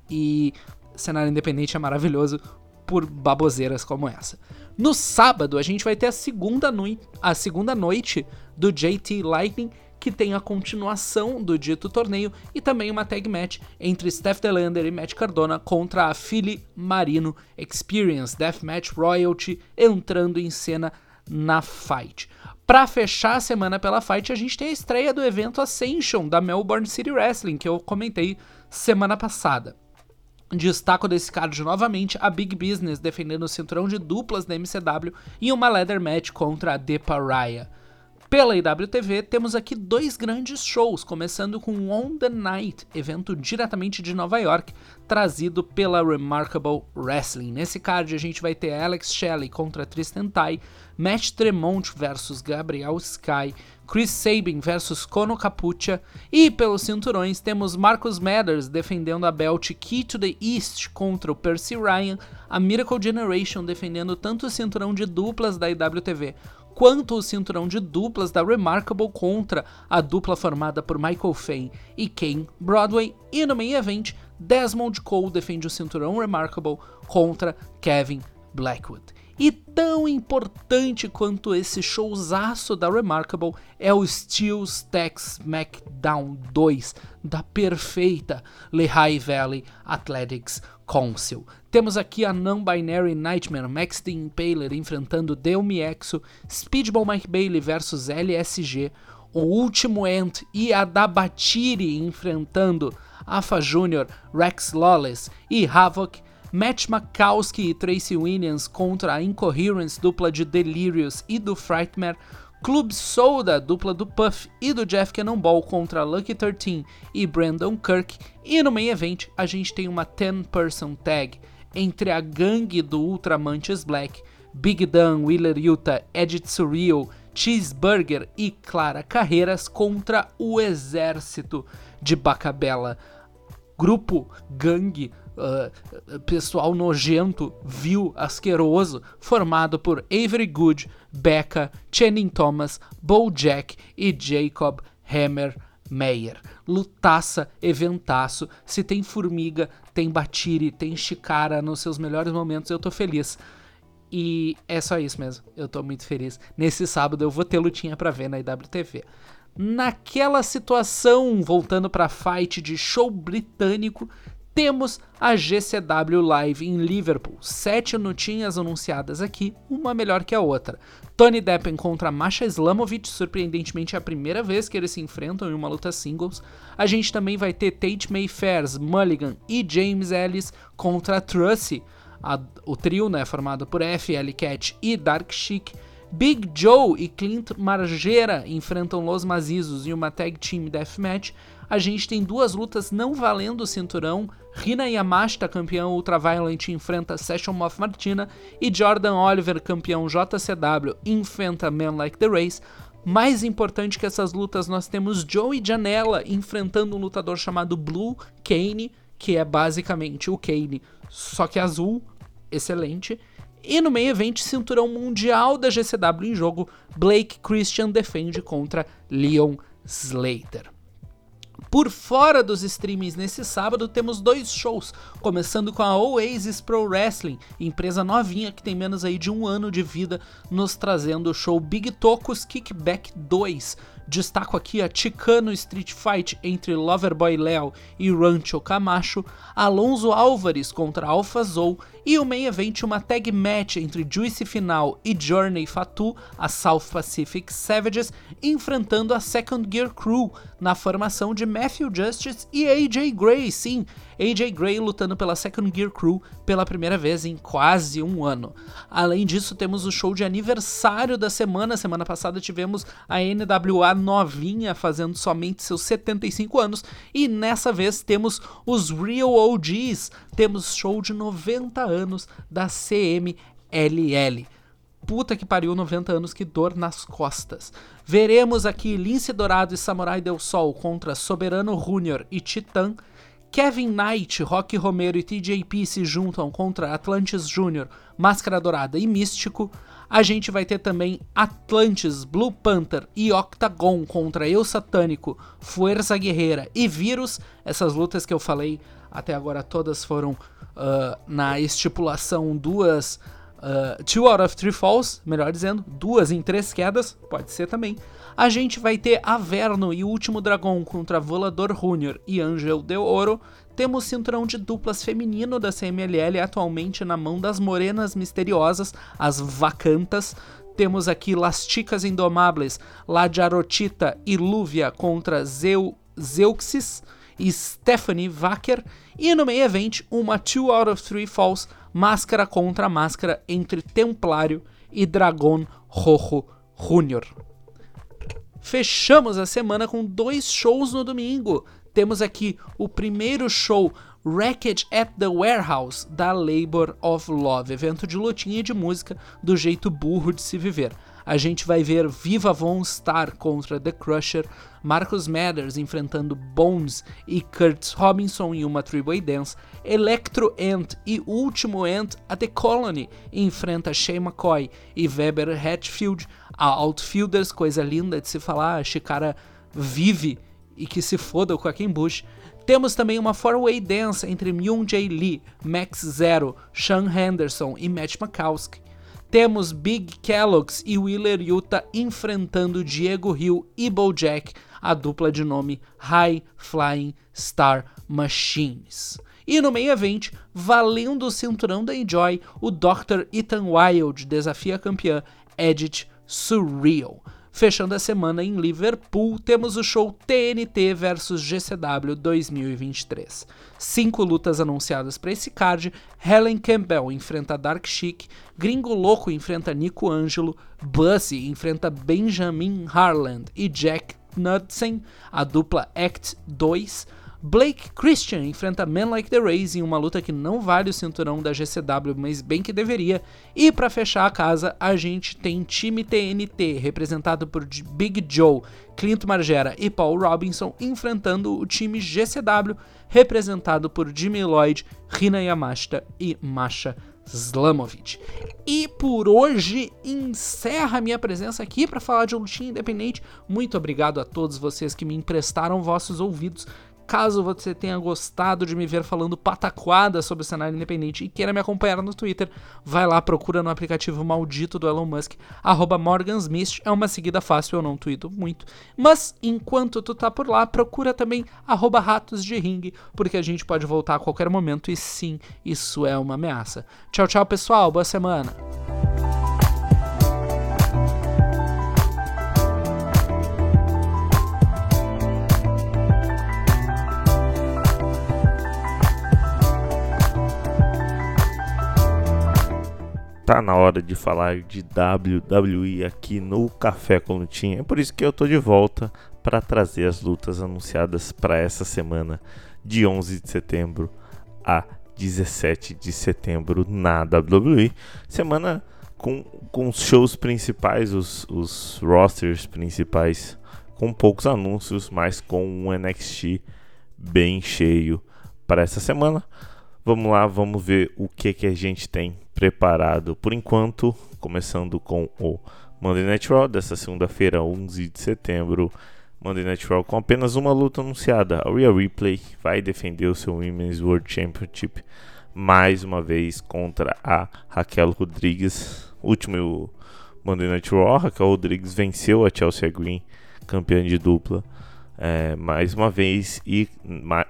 e cenário independente é maravilhoso por baboseiras como essa. No sábado, a gente vai ter a segunda, a segunda noite do JT Lightning que tem a continuação do dito torneio e também uma tag match entre Steph Delander e Matt Cardona contra a Philly Marino Experience Deathmatch Royalty entrando em cena na fight. Para fechar a semana pela fight, a gente tem a estreia do evento Ascension da Melbourne City Wrestling, que eu comentei semana passada. Destaco desse card novamente a Big Business defendendo o cinturão de duplas da MCW e uma leather match contra a The Pariah. Pela IWTV, temos aqui dois grandes shows, começando com On the Night, evento diretamente de Nova York, trazido pela Remarkable Wrestling. Nesse card a gente vai ter Alex Shelley contra Tristan Tai, Matt Tremont versus Gabriel Sky, Chris Sabin versus Kono Capucha e pelos cinturões temos Marcus Mathers defendendo a belt Key to the East contra o Percy Ryan, a Miracle Generation defendendo tanto o cinturão de duplas da IWTV quanto o cinturão de duplas da Remarkable contra a dupla formada por Michael Fane e Kane Broadway. E no main event, Desmond Cole defende o cinturão Remarkable contra Kevin Blackwood. E tão importante quanto esse showzaço da Remarkable é o Steel Stacks SmackDown 2 da perfeita Lehigh Valley Athletics Council. Temos aqui a Non-Binary Nightmare Max the Impaler enfrentando Delmi Exo, Speedball Mike Bailey versus LSG, o Último Ant e a Dabatiri enfrentando Alpha Jr., Rex Lawless e Havoc, Matt Makowski e Tracy Williams contra a Incoherence, dupla de Delirious e do Frightmare, Club Soda, dupla do Puff e do Jeff Cannonball contra Lucky 13 e Brandon Kirk, e no main event a gente tem uma 10-person tag entre a gangue do Ultramantis Black, Big Dan, Wheeler Utah, Edit Surreal, Cheeseburger e Clara Carreiras contra o exército de Bacabella. Grupo, gangue, uh, pessoal nojento, vil, asqueroso, formado por Avery Good, Becca, Channing Thomas, Bojack e Jacob Hammer Meyer. Lutaça, eventaço. Se tem formiga, tem batire, tem chicara nos seus melhores momentos, eu tô feliz. E é só isso mesmo. Eu tô muito feliz. Nesse sábado eu vou ter lutinha para ver na IWTV. Naquela situação, voltando para fight de show britânico, temos a GCW Live em Liverpool. Sete notinhas anunciadas aqui, uma melhor que a outra. Tony Deppen contra Masha Islamovic, surpreendentemente é a primeira vez que eles se enfrentam em uma luta singles. A gente também vai ter Tate Mayfairs, Mulligan e James Ellis contra Trussy, a, o trio né, formado por FL Cat e Dark Chic. Big Joe e Clint Margera enfrentam Los Mazizos em uma Tag Team Deathmatch. A gente tem duas lutas não valendo o cinturão. Rina Yamashita, campeão Ultraviolent, enfrenta Session Moth Martina. E Jordan Oliver, campeão JCW, enfrenta Man Like The Race. Mais importante que essas lutas, nós temos Joey Janela enfrentando um lutador chamado Blue Kane, que é basicamente o Kane, só que azul, excelente. E no meio evento, cinturão mundial da GCW em jogo, Blake Christian defende contra Leon Slater. Por fora dos streamings nesse sábado, temos dois shows, começando com a Oasis Pro Wrestling, empresa novinha que tem menos aí de um ano de vida, nos trazendo o show Big Tocos Kickback 2, Destaco aqui a Chicano Street Fight entre Loverboy Léo e Rancho Camacho, Alonso Álvares contra Alpha Zou e o main event uma tag match entre Juicy Final e Journey Fatu, a South Pacific Savages, enfrentando a Second Gear Crew na formação de Matthew Justice e AJ Gray, sim, AJ Gray lutando pela Second Gear Crew pela primeira vez em quase um ano. Além disso, temos o show de aniversário da semana. Semana passada tivemos a NWA novinha fazendo somente seus 75 anos e nessa vez temos os Real OGs. Temos show de 90 anos da CMLL puta que pariu, 90 anos, que dor nas costas. Veremos aqui Lince Dourado e Samurai Del Sol contra Soberano Júnior e Titã. Kevin Knight, Rock Romero e TJP se juntam contra Atlantis Jr., Máscara Dourada e Místico. A gente vai ter também Atlantis, Blue Panther e Octagon contra Eu Satânico, Fuerza Guerreira e Vírus. Essas lutas que eu falei até agora todas foram uh, na estipulação duas. Uh, two out of three falls, melhor dizendo, duas em três quedas, pode ser também. A gente vai ter Averno e o Último Dragão contra Volador Júnior e Angel de Ouro. Temos cinturão de duplas feminino da CMLL atualmente na mão das morenas misteriosas, as Vacantas. Temos aqui Las Chicas Indomáveis, La Jarotita e Lúvia contra Zeu, Zeuxis e Stephanie Wacker. E no meio evento, uma 2 out of 3 falls, máscara contra máscara entre Templário e Dragon Rojo Júnior. Fechamos a semana com dois shows no domingo. Temos aqui o primeiro show Wreckage at the Warehouse da Labor of Love, evento de lutinha e de música do jeito burro de se viver. A gente vai ver Viva Von Star contra The Crusher, Marcus Mathers enfrentando Bones e Curtis Robinson em uma Three-Way Dance, Electro Ant e Último Ant a The Colony enfrenta Shay McCoy e Weber Hatfield, a Outfielders, coisa linda de se falar, a cara vive e que se foda o Joaquim Bush. Temos também uma four-way dance entre Myung Jae Lee, Max Zero, Sean Henderson e Matt Makowski. Temos Big Kellogg's e Wheeler Yuta enfrentando Diego Hill e Bojack, a dupla de nome High Flying Star Machines. E no meio evento, valendo o cinturão da Enjoy, o Dr. Ethan Wild desafia a campeã Edith Surreal. Fechando a semana em Liverpool, temos o show TNT vs GCW 2023. Cinco lutas anunciadas para esse card: Helen Campbell enfrenta Dark Chic, Gringo Louco enfrenta Nico Angelo, Bussy enfrenta Benjamin Harland e Jack Knudsen, a dupla Act 2. Blake Christian enfrenta Men Like the Rays em uma luta que não vale o cinturão da GCW, mas bem que deveria. E para fechar a casa, a gente tem time TNT, representado por Big Joe, Clint Margera e Paul Robinson, enfrentando o time GCW, representado por Jimmy Lloyd, Rina Yamashita e Masha Slamovic. E por hoje encerra minha presença aqui para falar de lutinha independente. Muito obrigado a todos vocês que me emprestaram vossos ouvidos Caso você tenha gostado de me ver falando pataquada sobre o cenário independente e queira me acompanhar no Twitter, vai lá, procura no aplicativo maldito do Elon Musk, morgansmith, é uma seguida fácil, eu não tweeto muito. Mas, enquanto tu tá por lá, procura também ratos de ringue, porque a gente pode voltar a qualquer momento e sim, isso é uma ameaça. Tchau, tchau, pessoal, boa semana! Tá na hora de falar de WWE aqui no Café com Lutinha. É por isso que eu tô de volta para trazer as lutas anunciadas para essa semana de 11 de setembro a 17 de setembro na WWE. Semana com, com os shows principais, os, os rosters principais, com poucos anúncios, mas com um NXT bem cheio para essa semana. Vamos lá, vamos ver o que, que a gente tem preparado por enquanto, começando com o Monday Night Raw dessa segunda-feira, 11 de setembro. Monday Night Raw com apenas uma luta anunciada. A Rhea Ripley vai defender o seu Women's World Championship mais uma vez contra a Raquel Rodrigues. Último Monday Night Raw, Raquel Rodrigues venceu a Chelsea Green, campeã de dupla é, mais uma vez e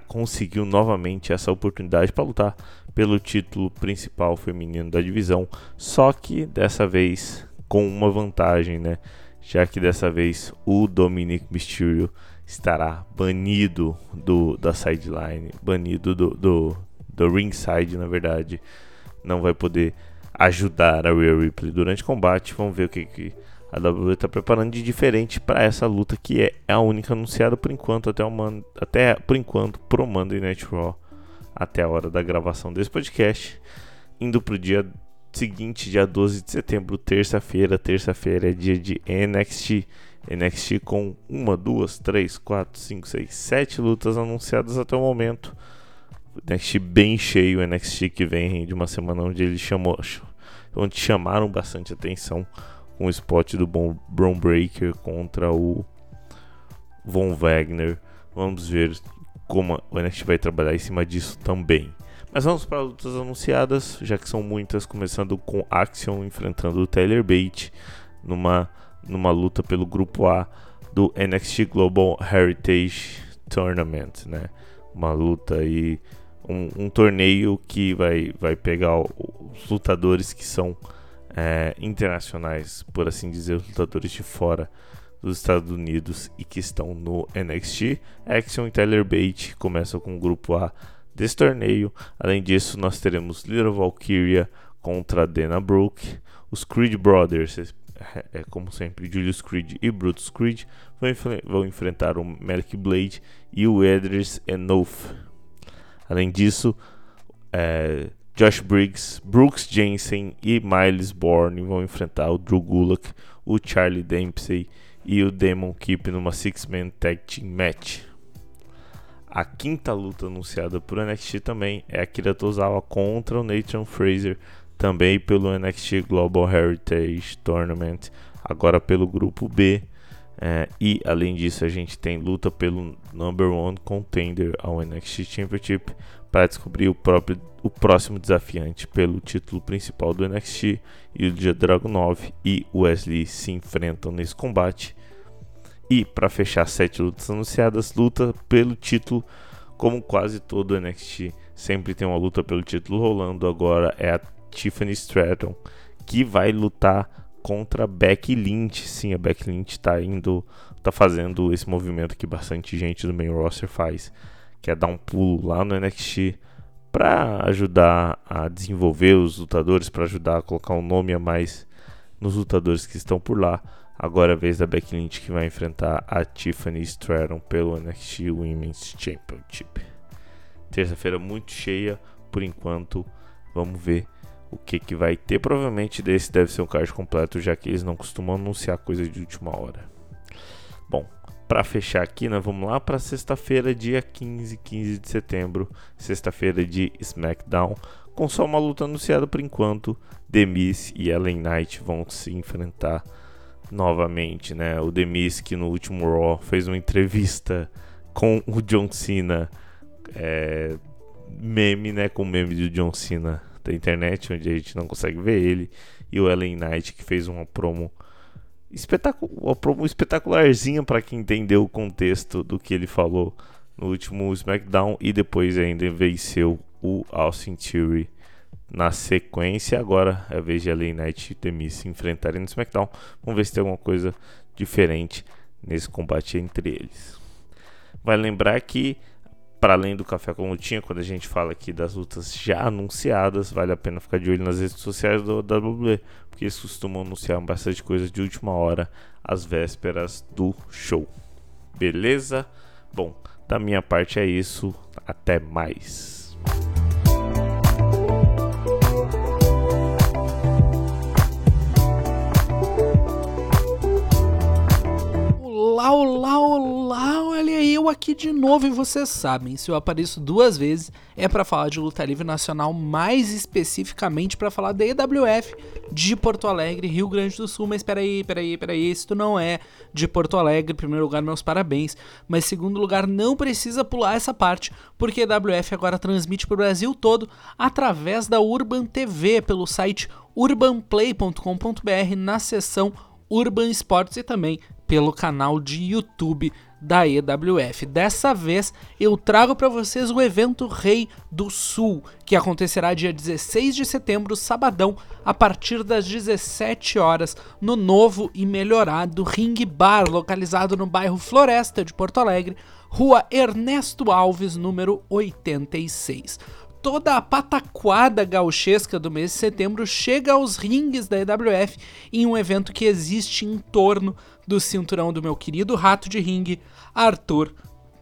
conseguiu novamente essa oportunidade para lutar pelo título principal feminino da divisão, só que dessa vez com uma vantagem, né? Já que dessa vez o Dominic Mysterio estará banido do, da sideline, banido do, do, do ringside, na verdade, não vai poder ajudar a Rhea Ripley durante o combate. Vamos ver o que, que a WWE está preparando de diferente para essa luta que é a única anunciada por enquanto até, o até por enquanto pro Monday Night Raw até a hora da gravação desse podcast, indo pro dia seguinte, dia 12 de setembro, terça-feira. Terça-feira é dia de NXT. NXT com uma, duas, três, quatro, cinco, seis, sete lutas anunciadas até o momento. NXT bem cheio, NXT que vem de uma semana onde ele chamou, onde chamaram bastante atenção o spot do Braun Breaker contra o Von Wagner. Vamos ver como o NXT vai trabalhar em cima disso também. Mas vamos para lutas anunciadas, já que são muitas, começando com Axiom enfrentando o Tyler Bate numa, numa luta pelo grupo A do NXT Global Heritage Tournament, né? Uma luta aí, um, um torneio que vai, vai pegar os lutadores que são é, internacionais, por assim dizer, os lutadores de fora dos Estados Unidos e que estão no NXT. Action e Tyler Bate começam com o grupo A desse torneio. Além disso, nós teremos Little Valkyria contra Dana Brooke. Os Creed Brothers, é, é como sempre, Julius Creed e Brutus Creed vão, vão enfrentar o Malik Blade e o Edris Enough. Além disso, é, Josh Briggs, Brooks Jensen e Miles Bourne vão enfrentar o Drew Gulak, o Charlie Dempsey e o Demon Keep numa Six-Man Tag Team Match. A quinta luta anunciada por NXT também é Akira Tozawa contra o Nathan Fraser, também pelo NXT Global Heritage Tournament, agora pelo grupo B. É, e além disso, a gente tem luta pelo number one contender ao NXT Championship para descobrir o, próprio, o próximo desafiante pelo título principal do NXT. E o Dragunov e Wesley se enfrentam nesse combate. E para fechar sete lutas anunciadas, luta pelo título, como quase todo NXT sempre tem uma luta pelo título rolando. Agora é a Tiffany Stratton que vai lutar contra Becky Lynch. Sim, a Becky Lynch está indo, tá fazendo esse movimento que bastante gente do main roster faz, que é dar um pulo lá no NXT para ajudar a desenvolver os lutadores, para ajudar a colocar um nome a mais nos lutadores que estão por lá. Agora é a vez da Becky Lynch que vai enfrentar a Tiffany Stratton pelo NXT Women's Championship. Terça-feira muito cheia por enquanto. Vamos ver o que, que vai ter. Provavelmente desse deve ser um card completo, já que eles não costumam anunciar coisa de última hora. Bom, para fechar aqui, nós vamos lá para sexta-feira, dia 15, 15 de setembro, sexta-feira de SmackDown, com só uma luta anunciada por enquanto. Demis e Ellen Knight vão se enfrentar novamente, né? O Demis que no último Raw fez uma entrevista com o John Cena, é, meme, né? Com o meme do John Cena da internet, onde a gente não consegue ver ele, e o Ellen Knight, que fez uma promo, espetacu uma promo espetacularzinha para quem entendeu o contexto do que ele falou no último SmackDown, e depois ainda venceu o Austin Theory na sequência. Agora é a vez de Ellen Knight e Demis se enfrentarem no SmackDown. Vamos ver se tem alguma coisa diferente nesse combate entre eles. Vai lembrar que para além do Café com Lutinha, quando a gente fala aqui das lutas já anunciadas, vale a pena ficar de olho nas redes sociais do WWE, porque eles costumam anunciar bastante coisa de última hora, às vésperas do show. Beleza? Bom, da minha parte é isso. Até mais. Olá, olá, olá, aqui de novo e vocês sabem, se eu apareço duas vezes é para falar de luta livre nacional, mais especificamente para falar da EWF de Porto Alegre, Rio Grande do Sul, mas peraí, peraí, peraí, se tu não é de Porto Alegre, em primeiro lugar, meus parabéns, mas segundo lugar, não precisa pular essa parte, porque a EWF agora transmite para o Brasil todo através da Urban TV, pelo site urbanplay.com.br, na seção Urban Sports e também pelo canal de YouTube da EWF. Dessa vez eu trago para vocês o evento Rei do Sul, que acontecerá dia 16 de setembro, sabadão, a partir das 17 horas, no novo e melhorado Ring Bar, localizado no bairro Floresta de Porto Alegre, Rua Ernesto Alves, número 86 toda a pataquada gauchesca do mês de setembro chega aos rings da EWF em um evento que existe em torno do cinturão do meu querido rato de ringue, Arthur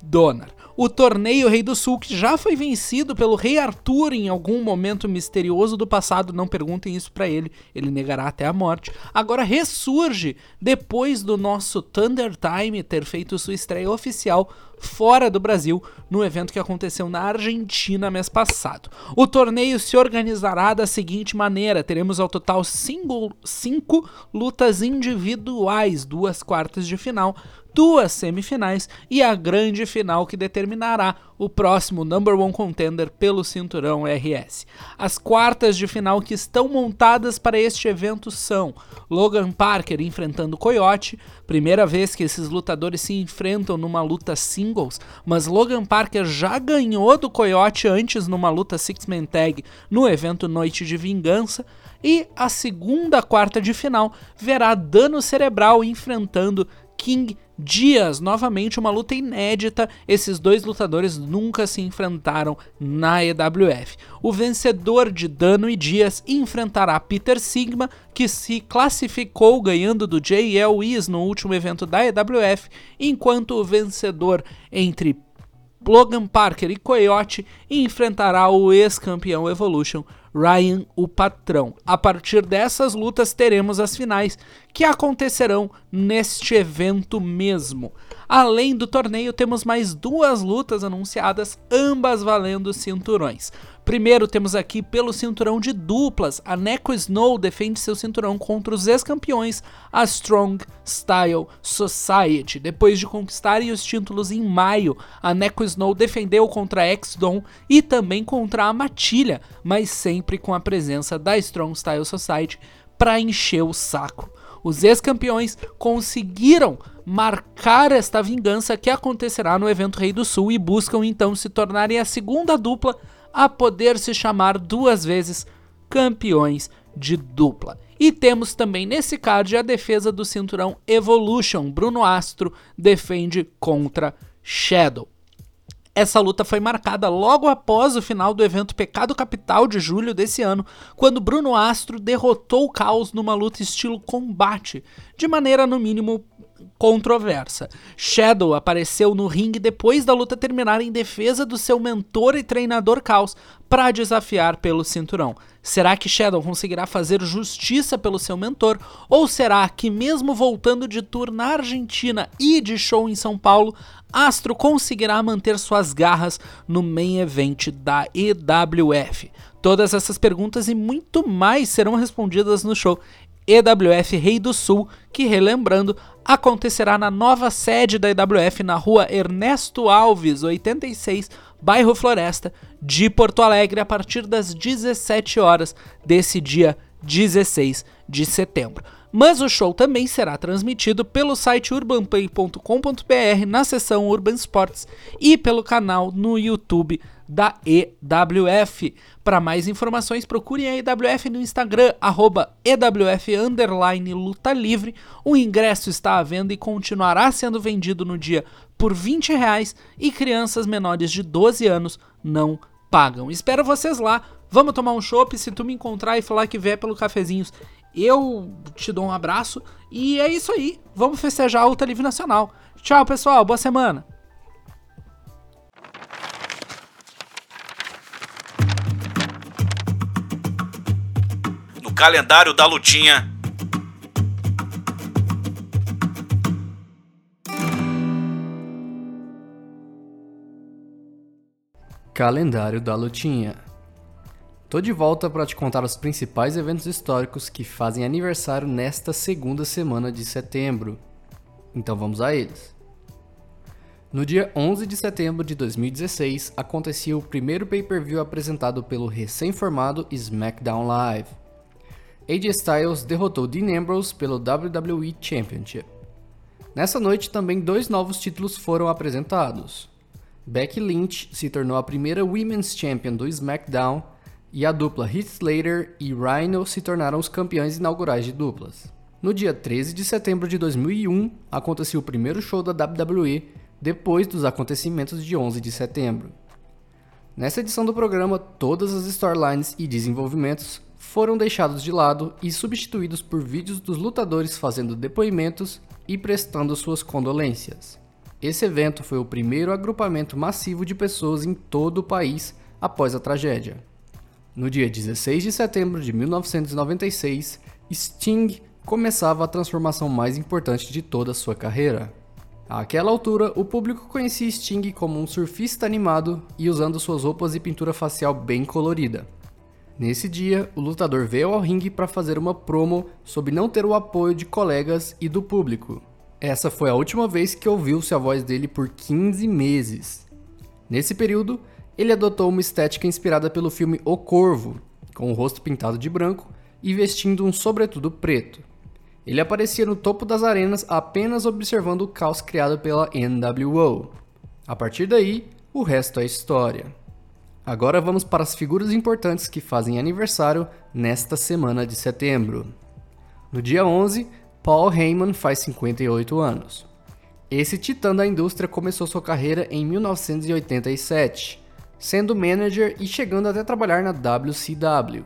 Donner. O torneio Rei do Sul, que já foi vencido pelo Rei Arthur em algum momento misterioso do passado, não perguntem isso para ele, ele negará até a morte. Agora ressurge depois do nosso Thunder Time ter feito sua estreia oficial fora do Brasil, no evento que aconteceu na Argentina mês passado. O torneio se organizará da seguinte maneira: teremos ao total single, cinco lutas individuais, duas quartas de final, duas semifinais e a grande final que determinará o próximo number one contender pelo cinturão RS. As quartas de final que estão montadas para este evento são Logan Parker enfrentando Coyote, primeira vez que esses lutadores se enfrentam numa luta singles, mas Logan Parker já ganhou do Coyote antes numa luta six-man tag no evento Noite de Vingança. E a segunda quarta de final verá Dano Cerebral enfrentando King Dias, novamente uma luta inédita. Esses dois lutadores nunca se enfrentaram na EWF. O vencedor de Dano e Dias enfrentará Peter Sigma, que se classificou ganhando do JL Is no último evento da EWF, enquanto o vencedor entre Logan Parker e Coyote enfrentará o ex-campeão Evolution Ryan o Patrão. A partir dessas lutas teremos as finais que acontecerão neste evento mesmo. Além do torneio, temos mais duas lutas anunciadas, ambas valendo cinturões. Primeiro temos aqui pelo cinturão de duplas, a Neko Snow defende seu cinturão contra os ex-campeões, a Strong Style Society. Depois de conquistarem os títulos em maio, a Neko Snow defendeu contra a X-Don e também contra a Matilha, mas sempre com a presença da Strong Style Society para encher o saco. Os ex-campeões conseguiram marcar esta vingança que acontecerá no evento Rei do Sul e buscam então se tornarem a segunda dupla a poder se chamar duas vezes campeões de dupla. E temos também nesse card a defesa do cinturão Evolution. Bruno Astro defende contra Shadow. Essa luta foi marcada logo após o final do evento Pecado Capital de julho desse ano, quando Bruno Astro derrotou o Caos numa luta estilo combate, de maneira no mínimo controversa. Shadow apareceu no ringue depois da luta terminar em defesa do seu mentor e treinador Caos para desafiar pelo cinturão. Será que Shadow conseguirá fazer justiça pelo seu mentor? Ou será que, mesmo voltando de tour na Argentina e de show em São Paulo, Astro conseguirá manter suas garras no main event da EWF? Todas essas perguntas e muito mais serão respondidas no show EWF Rei do Sul, que, relembrando, acontecerá na nova sede da EWF na rua Ernesto Alves, 86, bairro Floresta, de Porto Alegre, a partir das 17 horas desse dia 16 de setembro. Mas o show também será transmitido pelo site urbanplay.com.br na seção Urban Sports e pelo canal no YouTube da EWF. Para mais informações, procurem a EWF no Instagram, arroba EWF Luta Livre. O ingresso está à venda e continuará sendo vendido no dia por 20 reais e crianças menores de 12 anos não pagam. Espero vocês lá. Vamos tomar um chopp. Se tu me encontrar e falar que vier pelo cafezinhos, eu te dou um abraço. E é isso aí. Vamos festejar a luta livre nacional. Tchau, pessoal. Boa semana. Calendário da lutinha. Calendário da Lutinha. Tô de volta para te contar os principais eventos históricos que fazem aniversário nesta segunda semana de setembro. Então vamos a eles. No dia 11 de setembro de 2016, acontecia o primeiro pay-per-view apresentado pelo recém-formado SmackDown Live. AJ Styles derrotou Dean Ambrose pelo WWE Championship. Nessa noite também dois novos títulos foram apresentados. Becky Lynch se tornou a primeira Women's Champion do SmackDown e a dupla Heath Slater e Rhino se tornaram os campeões inaugurais de duplas. No dia 13 de setembro de 2001, aconteceu o primeiro show da WWE depois dos acontecimentos de 11 de setembro. Nessa edição do programa, todas as storylines e desenvolvimentos foram deixados de lado e substituídos por vídeos dos lutadores fazendo depoimentos e prestando suas condolências. Esse evento foi o primeiro agrupamento massivo de pessoas em todo o país após a tragédia. No dia 16 de setembro de 1996, Sting começava a transformação mais importante de toda a sua carreira. Àquela altura, o público conhecia Sting como um surfista animado e usando suas roupas e pintura facial bem colorida. Nesse dia, o lutador veio ao ringue para fazer uma promo sobre não ter o apoio de colegas e do público, essa foi a última vez que ouviu-se a voz dele por 15 meses. Nesse período, ele adotou uma estética inspirada pelo filme O Corvo, com o rosto pintado de branco e vestindo um sobretudo preto. Ele aparecia no topo das arenas apenas observando o caos criado pela NWO. A partir daí, o resto é história. Agora vamos para as figuras importantes que fazem aniversário nesta semana de setembro. No dia 11, Paul Heyman faz 58 anos. Esse titã da indústria começou sua carreira em 1987, sendo manager e chegando até trabalhar na WCW.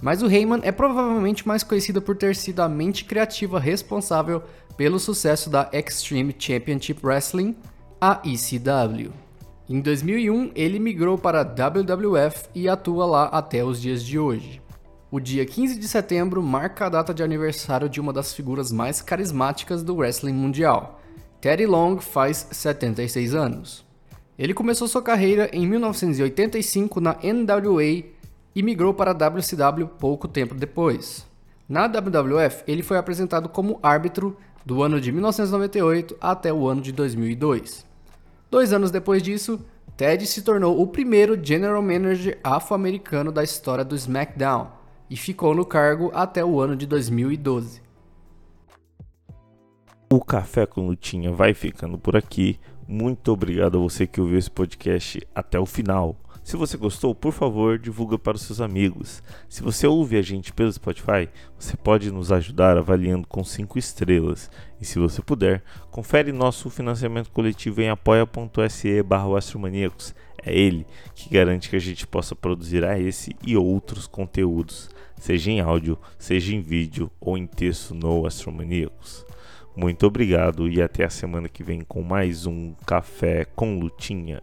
Mas o Heyman é provavelmente mais conhecido por ter sido a mente criativa responsável pelo sucesso da Extreme Championship Wrestling, a ECW. Em 2001, ele migrou para a WWF e atua lá até os dias de hoje. O dia 15 de setembro marca a data de aniversário de uma das figuras mais carismáticas do wrestling mundial. Teddy Long faz 76 anos. Ele começou sua carreira em 1985 na NWA e migrou para a WCW pouco tempo depois. Na WWF, ele foi apresentado como árbitro do ano de 1998 até o ano de 2002. Dois anos depois disso, Ted se tornou o primeiro General Manager afro-americano da história do SmackDown e ficou no cargo até o ano de 2012. O Café com Lutinha vai ficando por aqui. Muito obrigado a você que ouviu esse podcast até o final. Se você gostou, por favor, divulga para os seus amigos. Se você ouve a gente pelo Spotify, você pode nos ajudar avaliando com 5 estrelas. E se você puder, confere nosso financiamento coletivo em apoia.se barra É ele que garante que a gente possa produzir a esse e outros conteúdos seja em áudio, seja em vídeo ou em texto no Astromaníacos. Muito obrigado e até a semana que vem com mais um Café com Lutinha.